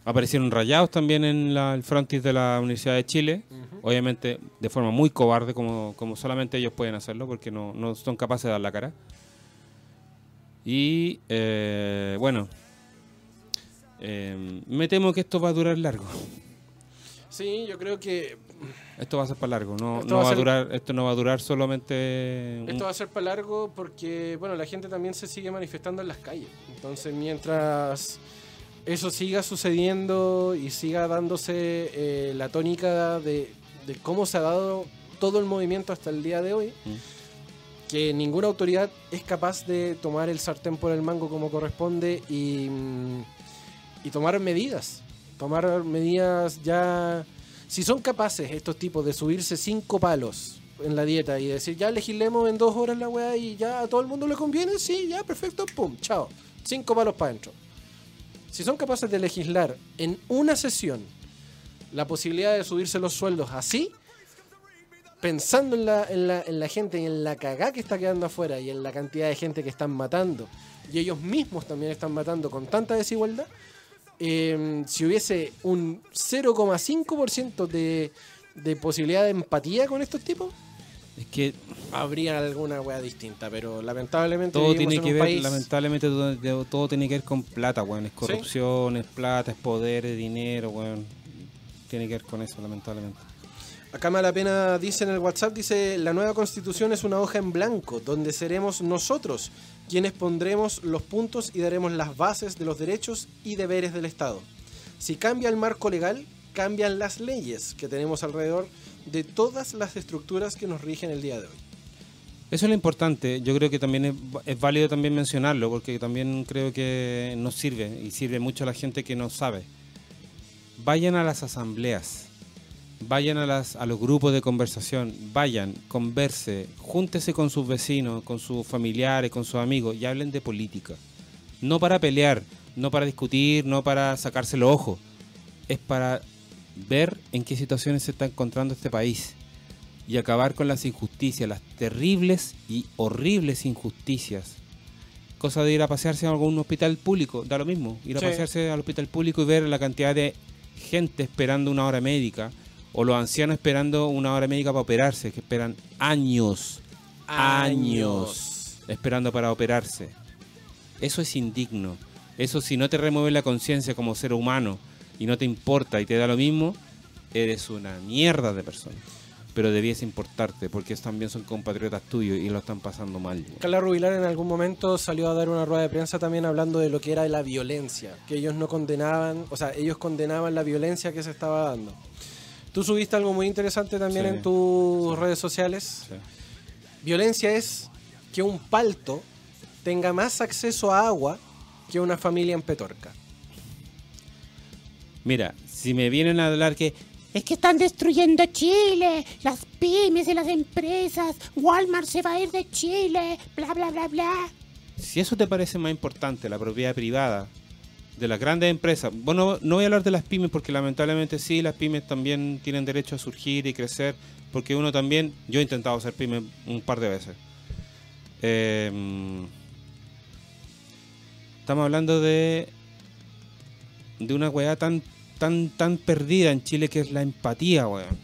aparecieron rayados también en la, el frontis de la Universidad de Chile. Obviamente de forma muy cobarde, como, como solamente ellos pueden hacerlo, porque no, no son capaces de dar la cara. Y eh, bueno, eh, me temo que esto va a durar largo. Sí, yo creo que Esto va a ser para largo, no, Esto no va a va a ser- durar, esto no va a durar solamente un- esto va a ser para largo porque, bueno, la gente también se sigue manifestando en las calles. Entonces, mientras eso siga sucediendo y siga dándose eh, la tónica de, de cómo se ha dado todo el movimiento hasta el día de hoy, Mm. que ninguna autoridad es capaz de tomar el sartén por el mango como corresponde y, y tomar medidas. Tomar medidas ya... Si son capaces estos tipos de subirse cinco palos en la dieta y decir, ya legislemos en dos horas la weá y ya a todo el mundo le conviene, sí, ya, perfecto, pum, chao. Cinco palos para adentro. Si son capaces de legislar en una sesión la posibilidad de subirse los sueldos así, pensando en la, en la, en la gente y en la cagá que está quedando afuera y en la cantidad de gente que están matando, y ellos mismos también están matando con tanta desigualdad, eh, si hubiese un 0,5% de, de posibilidad de empatía con estos tipos, Es que habría alguna weá distinta, pero lamentablemente todo tiene en que ver, país- lamentablemente todo, todo tiene que ver con plata, weón. Es corrupción, es plata, es poder, es dinero, weón. Tiene que ver con eso, lamentablemente. Acá me la pena dice en el WhatsApp, dice, la nueva constitución es una hoja en blanco, donde seremos nosotros quienes pondremos los puntos y daremos las bases de los derechos y deberes del Estado. Si cambia el marco legal, cambian las leyes que tenemos alrededor de todas las estructuras que nos rigen el día de hoy. Eso es lo importante. Yo creo que también es, es válido también mencionarlo, porque también creo que nos sirve y sirve mucho a la gente que no sabe. Vayan a las asambleas, vayan a, las, a los grupos de conversación, vayan, converse, júntese con sus vecinos, con sus familiares, con sus amigos y hablen de política. No para pelear, no para discutir, no para sacarse los ojos. Es para ver en qué situaciones se está encontrando este país y acabar con las injusticias, las terribles y horribles injusticias cosa de ir a pasearse a algún hospital público, da lo mismo, ir a Sí. pasearse al hospital público y ver la cantidad de gente esperando una hora médica, o los ancianos esperando una hora médica para operarse, que esperan años, años, esperando para operarse. Eso es indigno. Eso si no te remueve la conciencia como ser humano y no te importa y te da lo mismo, eres una mierda de persona. Pero debiese importarte porque también son compatriotas tuyos y lo están pasando mal. Carla Rubilar en algún momento salió a dar una rueda de prensa también hablando de lo que era la violencia, que ellos no condenaban, o sea, ellos condenaban la violencia que se estaba dando. Tú subiste algo muy interesante también Sí, en tus sí. redes sociales. Sí. Violencia es que un palto tenga más acceso a agua que una familia en Petorca. Mira, si me vienen a hablar que Es que están destruyendo Chile, las pymes y las empresas, Walmart se va a ir de Chile, bla, bla, bla, bla. si eso te parece más importante, la propiedad privada de las grandes empresas, bueno, no voy a hablar de las pymes porque lamentablemente sí, las pymes también tienen derecho a surgir y crecer, porque uno también, yo he intentado ser pyme un par de veces. Eh, estamos hablando de de una weá tan tan tan perdida en Chile que es la empatía, weón.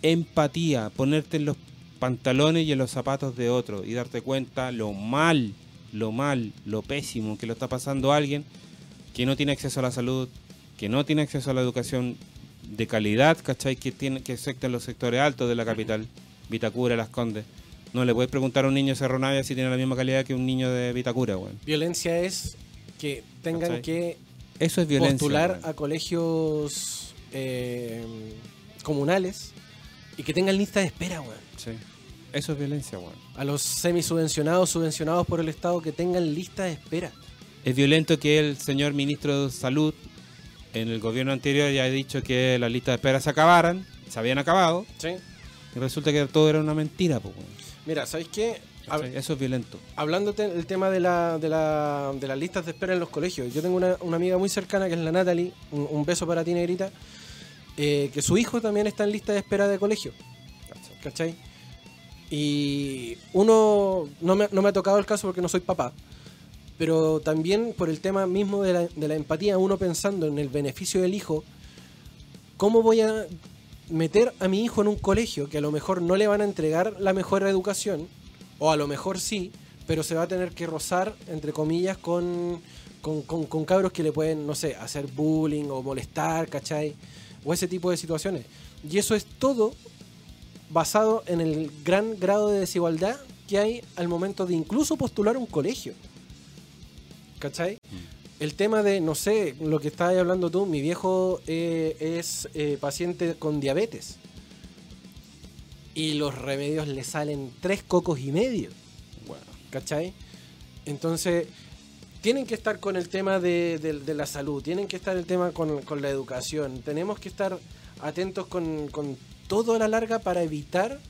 Empatía, ponerte en los pantalones y en los zapatos de otro y darte cuenta lo mal, lo mal, lo pésimo que lo está pasando a alguien que no tiene acceso a la salud, que no tiene acceso a la educación de calidad, ¿cachai? Que tiene que en los sectores altos de la capital, Vitacura, Las Condes. No le puedes preguntar a un niño de Cerro Navia si tiene la misma calidad que un niño de Vitacura, weón. Violencia es que tengan ¿Cachai? que Eso es violencia. postular a colegios eh, comunales y que tengan lista de espera, weón. Sí. Eso es violencia, weón. A los semisubvencionados, subvencionados por el Estado que tengan lista de espera. Es violento que el señor ministro de Salud en el gobierno anterior ya dicho que las listas de espera se acabaran, se habían acabado, ¿Sí? y resulta que todo era una mentira, pues, weón. Mira, ¿sabéis qué? Eso es violento. Hablándote el tema de, la, de, la, de las listas de espera en los colegios. Yo tengo una, una amiga muy cercana que es la Natalie, un, un beso para ti, negrita, eh, que su hijo también está en lista de espera de colegio. ¿Cachai? Y uno, no me, no me ha tocado el caso porque no soy papá, pero también por el tema mismo de la, de la empatía, uno pensando en el beneficio del hijo, ¿cómo voy a meter a mi hijo en un colegio que a lo mejor no le van a entregar la mejor educación, o a lo mejor sí, pero se va a tener que rozar, entre comillas, con, con, con- con cabros que le pueden, no sé, hacer bullying o molestar, ¿cachai? O ese tipo de situaciones. Y eso es todo basado en el gran grado de desigualdad que hay al momento de incluso postular un colegio. ¿Cachai? El tema de, no sé, lo que estabas hablando tú, mi viejo eh, es eh, paciente con diabetes. Y los remedios le salen tres cocos y medio. Bueno, ¿Cachai? Entonces, tienen que estar con el tema de, de- de la salud, tienen que estar el tema con, con la educación. Tenemos que estar atentos con, con todo a la larga para evitar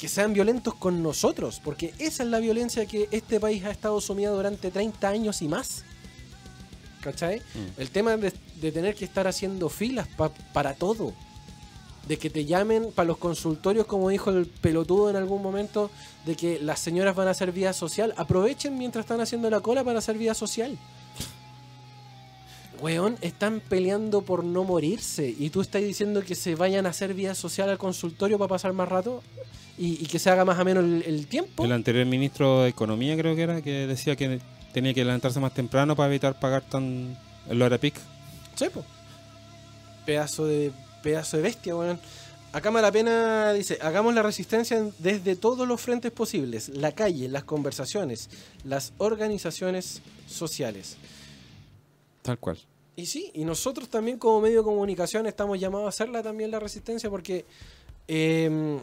que sean violentos con nosotros, porque esa es la violencia que este país ha estado sumido durante 30 años y más. ¿Cachai? Mm. El tema de, de tener que estar haciendo filas pa- para todo. De que te llamen para los consultorios, como dijo el pelotudo en algún momento, de que las señoras van a hacer vía social. Aprovechen mientras están haciendo la cola para hacer vía social. Weón, están peleando por no morirse. Y tú estás diciendo que se vayan a hacer vía social al consultorio para pasar más rato y, y que se haga más o menos el, el tiempo. el anterior ministro de Economía creo que era, que decía que tenía que levantarse más temprano para evitar pagar tan el hora pic. Sí, po. Pedazo de, pedazo de bestia, weón. Acá Malapena dice, hagamos la resistencia desde todos los frentes posibles, la calle, las conversaciones, las organizaciones sociales. Tal cual. Y sí, y nosotros también como medio de comunicación estamos llamados a hacerla también la resistencia porque eh,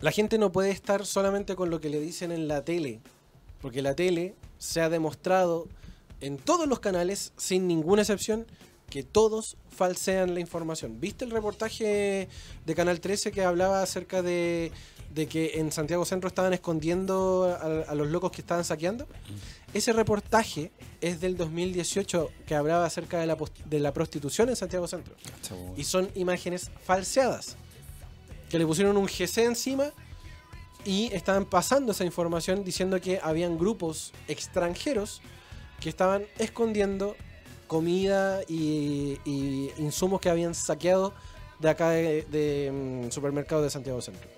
la gente no puede estar solamente con lo que le dicen en la tele, porque la tele se ha demostrado en todos los canales, sin ninguna excepción, que todos falsean la información. ¿Viste el reportaje de Canal 13 que hablaba acerca de, de que en Santiago Centro estaban escondiendo a, a los locos que estaban saqueando? Ese reportaje es del 2018 que hablaba acerca de la, de la prostitución en Santiago Centro. Y son imágenes falseadas. Que le pusieron un GC encima y estaban pasando esa información diciendo que habían grupos extranjeros que estaban escondiendo comida y, y insumos que habían saqueado de acá de, de, mm, supermercado de Santiago Centro.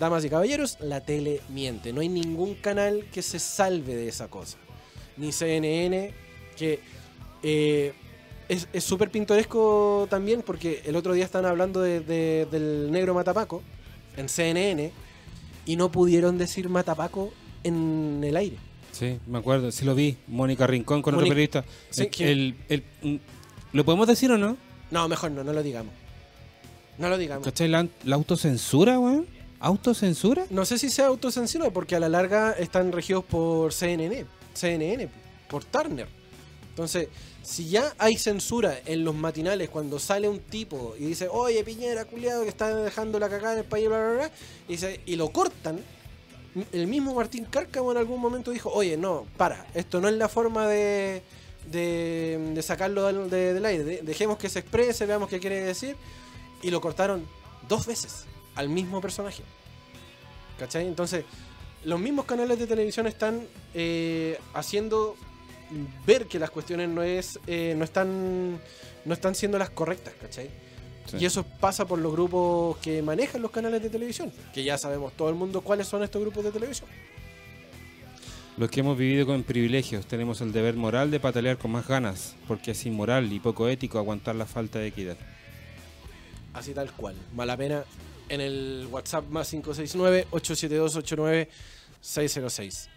Damas y caballeros, la tele miente. No hay ningún canal que se salve de esa cosa. Ni CNN, que eh, es es súper pintoresco también porque el otro día están hablando de- de- del negro Matapaco en CNN y no pudieron decir Matapaco en el aire. Sí, me acuerdo, sí lo vi. Mónica Rincón con otro periodista. Sí, El- ¿quién? el- el- mm, ¿Lo podemos decir o no? No, mejor no, no lo digamos. No lo digamos. ¿Cachai? La, la autocensura, weón. ¿Autocensura? No sé si sea autocensura porque a la larga están regidos por CNN, CNN, por Turner. Entonces, si ya hay censura en los matinales cuando sale un tipo y dice, oye Piñera, culiado, que está dejando la cagada en el país, bla, bla, bla, y, lo cortan, el mismo Martín Cárcamo en algún momento dijo, oye, no, para, esto no es la forma de, de, sacarlo del, de- del aire, de- dejemos que se exprese, veamos qué quiere decir, y lo cortaron dos veces al mismo personaje. ¿Cachai? Entonces, los mismos canales de televisión están eh, haciendo ver que las cuestiones no es eh, no están no están siendo las correctas, ¿cachai? Sí. Y eso pasa por los grupos que manejan los canales de televisión, que ya sabemos todo el mundo cuáles son estos grupos de televisión. Los que hemos vivido con privilegios tenemos el deber moral de patalear con más ganas, porque es inmoral y poco ético aguantar la falta de equidad. Así tal cual. Mala pena en el WhatsApp más 569-872-89-606.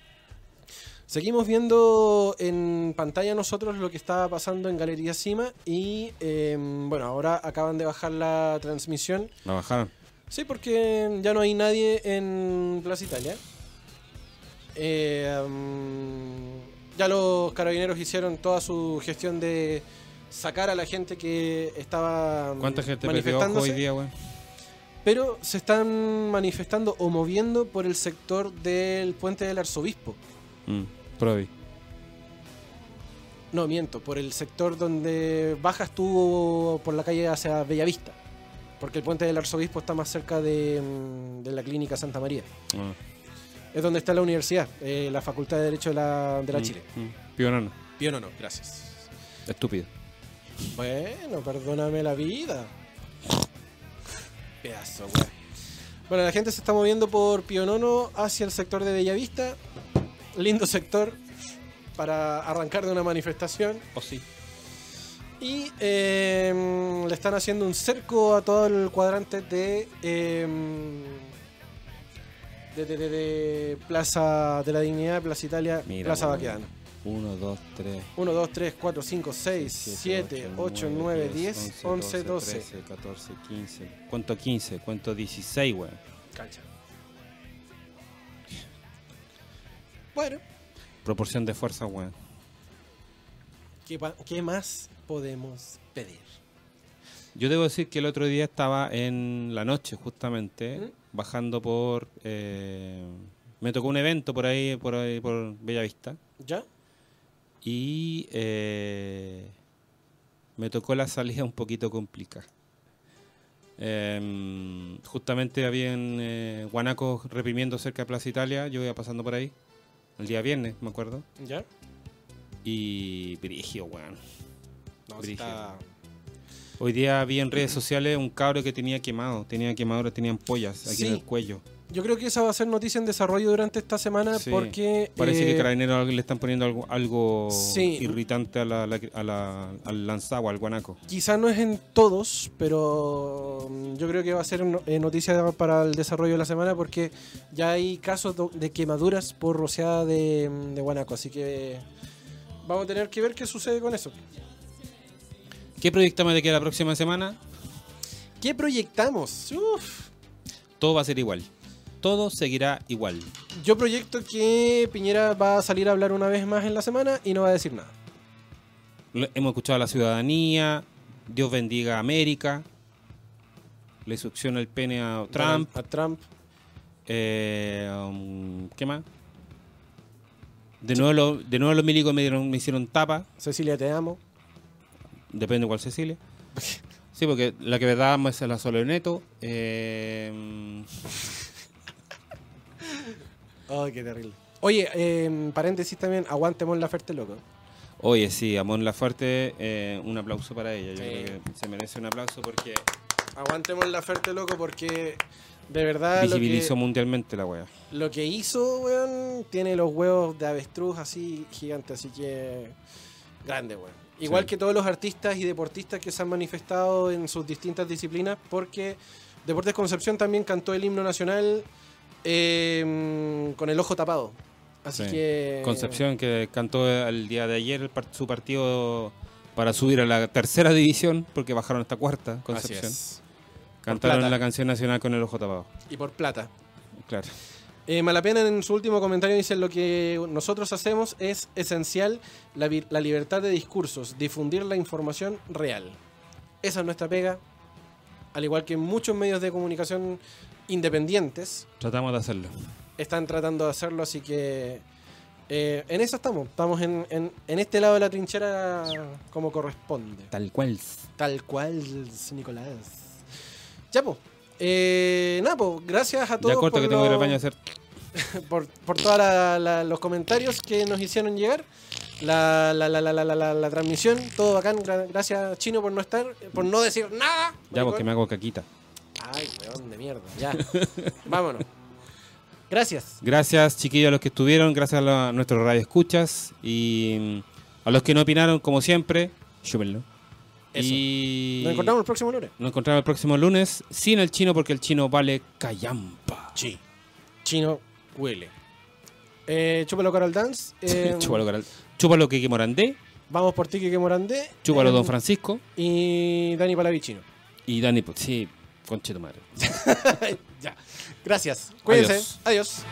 Seguimos viendo en pantalla nosotros lo que estaba pasando en Galería Cima y eh, bueno, ahora acaban de bajar la transmisión. La bajaron. Sí, porque ya no hay nadie en Plaza Italia. Eh, ya los carabineros hicieron toda su gestión de sacar a la gente que estaba ¿Cuánta gente perdió manifestándose. hoy día, weón? Pero se están manifestando o moviendo por el sector del puente del arzobispo. Mm, Provi. No, miento, por el sector donde bajas tú por la calle hacia Bellavista. Porque el puente del arzobispo está más cerca de, mm, de la clínica Santa María. Ah, Es donde está la universidad, eh, la Facultad de Derecho de la, de la mm, Chile. mm. Pionano. Pío no, no, gracias. Estúpido. Bueno, perdóname la vida. Pedazo, weón. Bueno, la gente se está moviendo por Pionono hacia el sector de Bellavista. Lindo sector para arrancar de una manifestación. ¿O sí? Y eh, le están haciendo un cerco a todo el cuadrante de, eh, de, de- de- de Plaza de la Dignidad, Plaza Italia, Mira, Plaza weón. Baquedano. 1, 2, 3. 1, 2, 3, 4, 5, 6, 7, 8, 9, 10, 11, 12. 13, 14, 15. ¿Cuánto 15? ¿Cuánto 16, weón? Cancha. Bueno, Proporción de fuerza, weón. ¿qué, qué más podemos pedir? Yo debo decir que el otro día estaba en la noche, justamente, ¿Mm? bajando por. eh, me tocó un evento por ahí, por ahí, por Bellavista. ¿Ya? Y eh, me tocó la salida un poquito complicada. Em, justamente habían eh, guanacos reprimiendo cerca de Plaza Italia. Yo iba pasando por ahí. El día viernes, me acuerdo. ¿Ya? Y. Brigio, weón. No, está... Hoy día vi en redes sociales un cabro que tenía quemado, tenía quemaduras, tenían pollas aquí en el cuello. Yo creo que esa va a ser noticia en desarrollo durante esta semana Sí. porque... Parece eh, que Carabineros le están poniendo algo, algo Sí. irritante a la, a la- al lanzagua, al guanaco. Quizás no es en todos, pero mm, yo creo que va a ser eh, noticia para el desarrollo de la semana porque ya hay casos de quemaduras por rociada de, mm, de guanaco, así que vamos a tener que ver qué sucede con eso. ¿Qué proyectamos de que la próxima semana? ¿Qué proyectamos? Uf. Todo va a ser igual. Todo seguirá igual. Yo proyecto que Piñera va a salir a hablar una vez más en la semana y no va a decir nada. Hemos escuchado a la ciudadanía, Dios bendiga a América, le succiona el pene a Trump, A Trump. eh, um, ¿qué más? De nuevo, lo- de nuevo los milicos me, dieron- me hicieron tapa, Cecilia, te amo. depende cuál Cecilia. Sí, porque la que me damos es la Solo Neto. Eh, Oh, qué terrible. Oye, paréntesis también, aguantemos la oferta, loco. Oye, sí, Amon Laferte, eh, un aplauso para ella. Yo Sí. creo que se merece un aplauso porque Aguantemos la oferta, loco, porque de verdad lo que, visibilizó mundialmente la wea. lo que hizo, weón, tiene los huevos de avestruz así gigantes, así que grande, weón. Igual Sí. que todos los artistas y deportistas que se han manifestado en sus distintas disciplinas, porque Deportes Concepción también cantó el himno nacional eh, con el ojo tapado. Así Sí. que... Concepción que cantó el día de ayer su partido para subir a la tercera división porque bajaron hasta cuarta. Así Concepción. es. Cantaron la canción nacional con el ojo tapado. Y por plata. Claro. Eh, Malapena en su último comentario dice lo que nosotros hacemos es esencial la, la libertad de discursos, difundir la información real. Esa es nuestra pega, al igual que muchos medios de comunicación independientes Tratamos de hacerlo. están tratando de hacerlo, así que eh, en eso estamos, estamos en, en- en este lado de la trinchera como corresponde. Tal cual. Tal cual, Nicolás. Ya, pues. Eh, nada, pues, gracias a todos Ya corta por que tengo que ir al lo- baño a hacer. por, por todos los comentarios que nos hicieron llegar. La, la, la, la, la, la, la- la transmisión, todo bacán. Gra- Gracias, Chino, por no estar, por no decir nada. Ya porque me hago caquita. Ay, weón de mierda. Ya. Vámonos. Gracias. Gracias, chiquillos, a los que estuvieron. Gracias a, la- a nuestros radioescuchas. Y mm, a los que no opinaron, como siempre, chúpenlo. Eso. Y Nos encontramos el próximo lunes. Nos encontramos el próximo lunes sin el chino porque el chino vale callampa. Sí. Chino huele. Eh, chúpalo Coral Dance. eh, chúpalo, Coral. Chúpalo, Kike Morandé. Vamos por ti, que Morandé. Chúpalo, eh, Don Francisco. Y Dani Palavicino. Y Dani, sí, conche tu madre. ya. Gracias. Cuídense. Adiós. Adiós.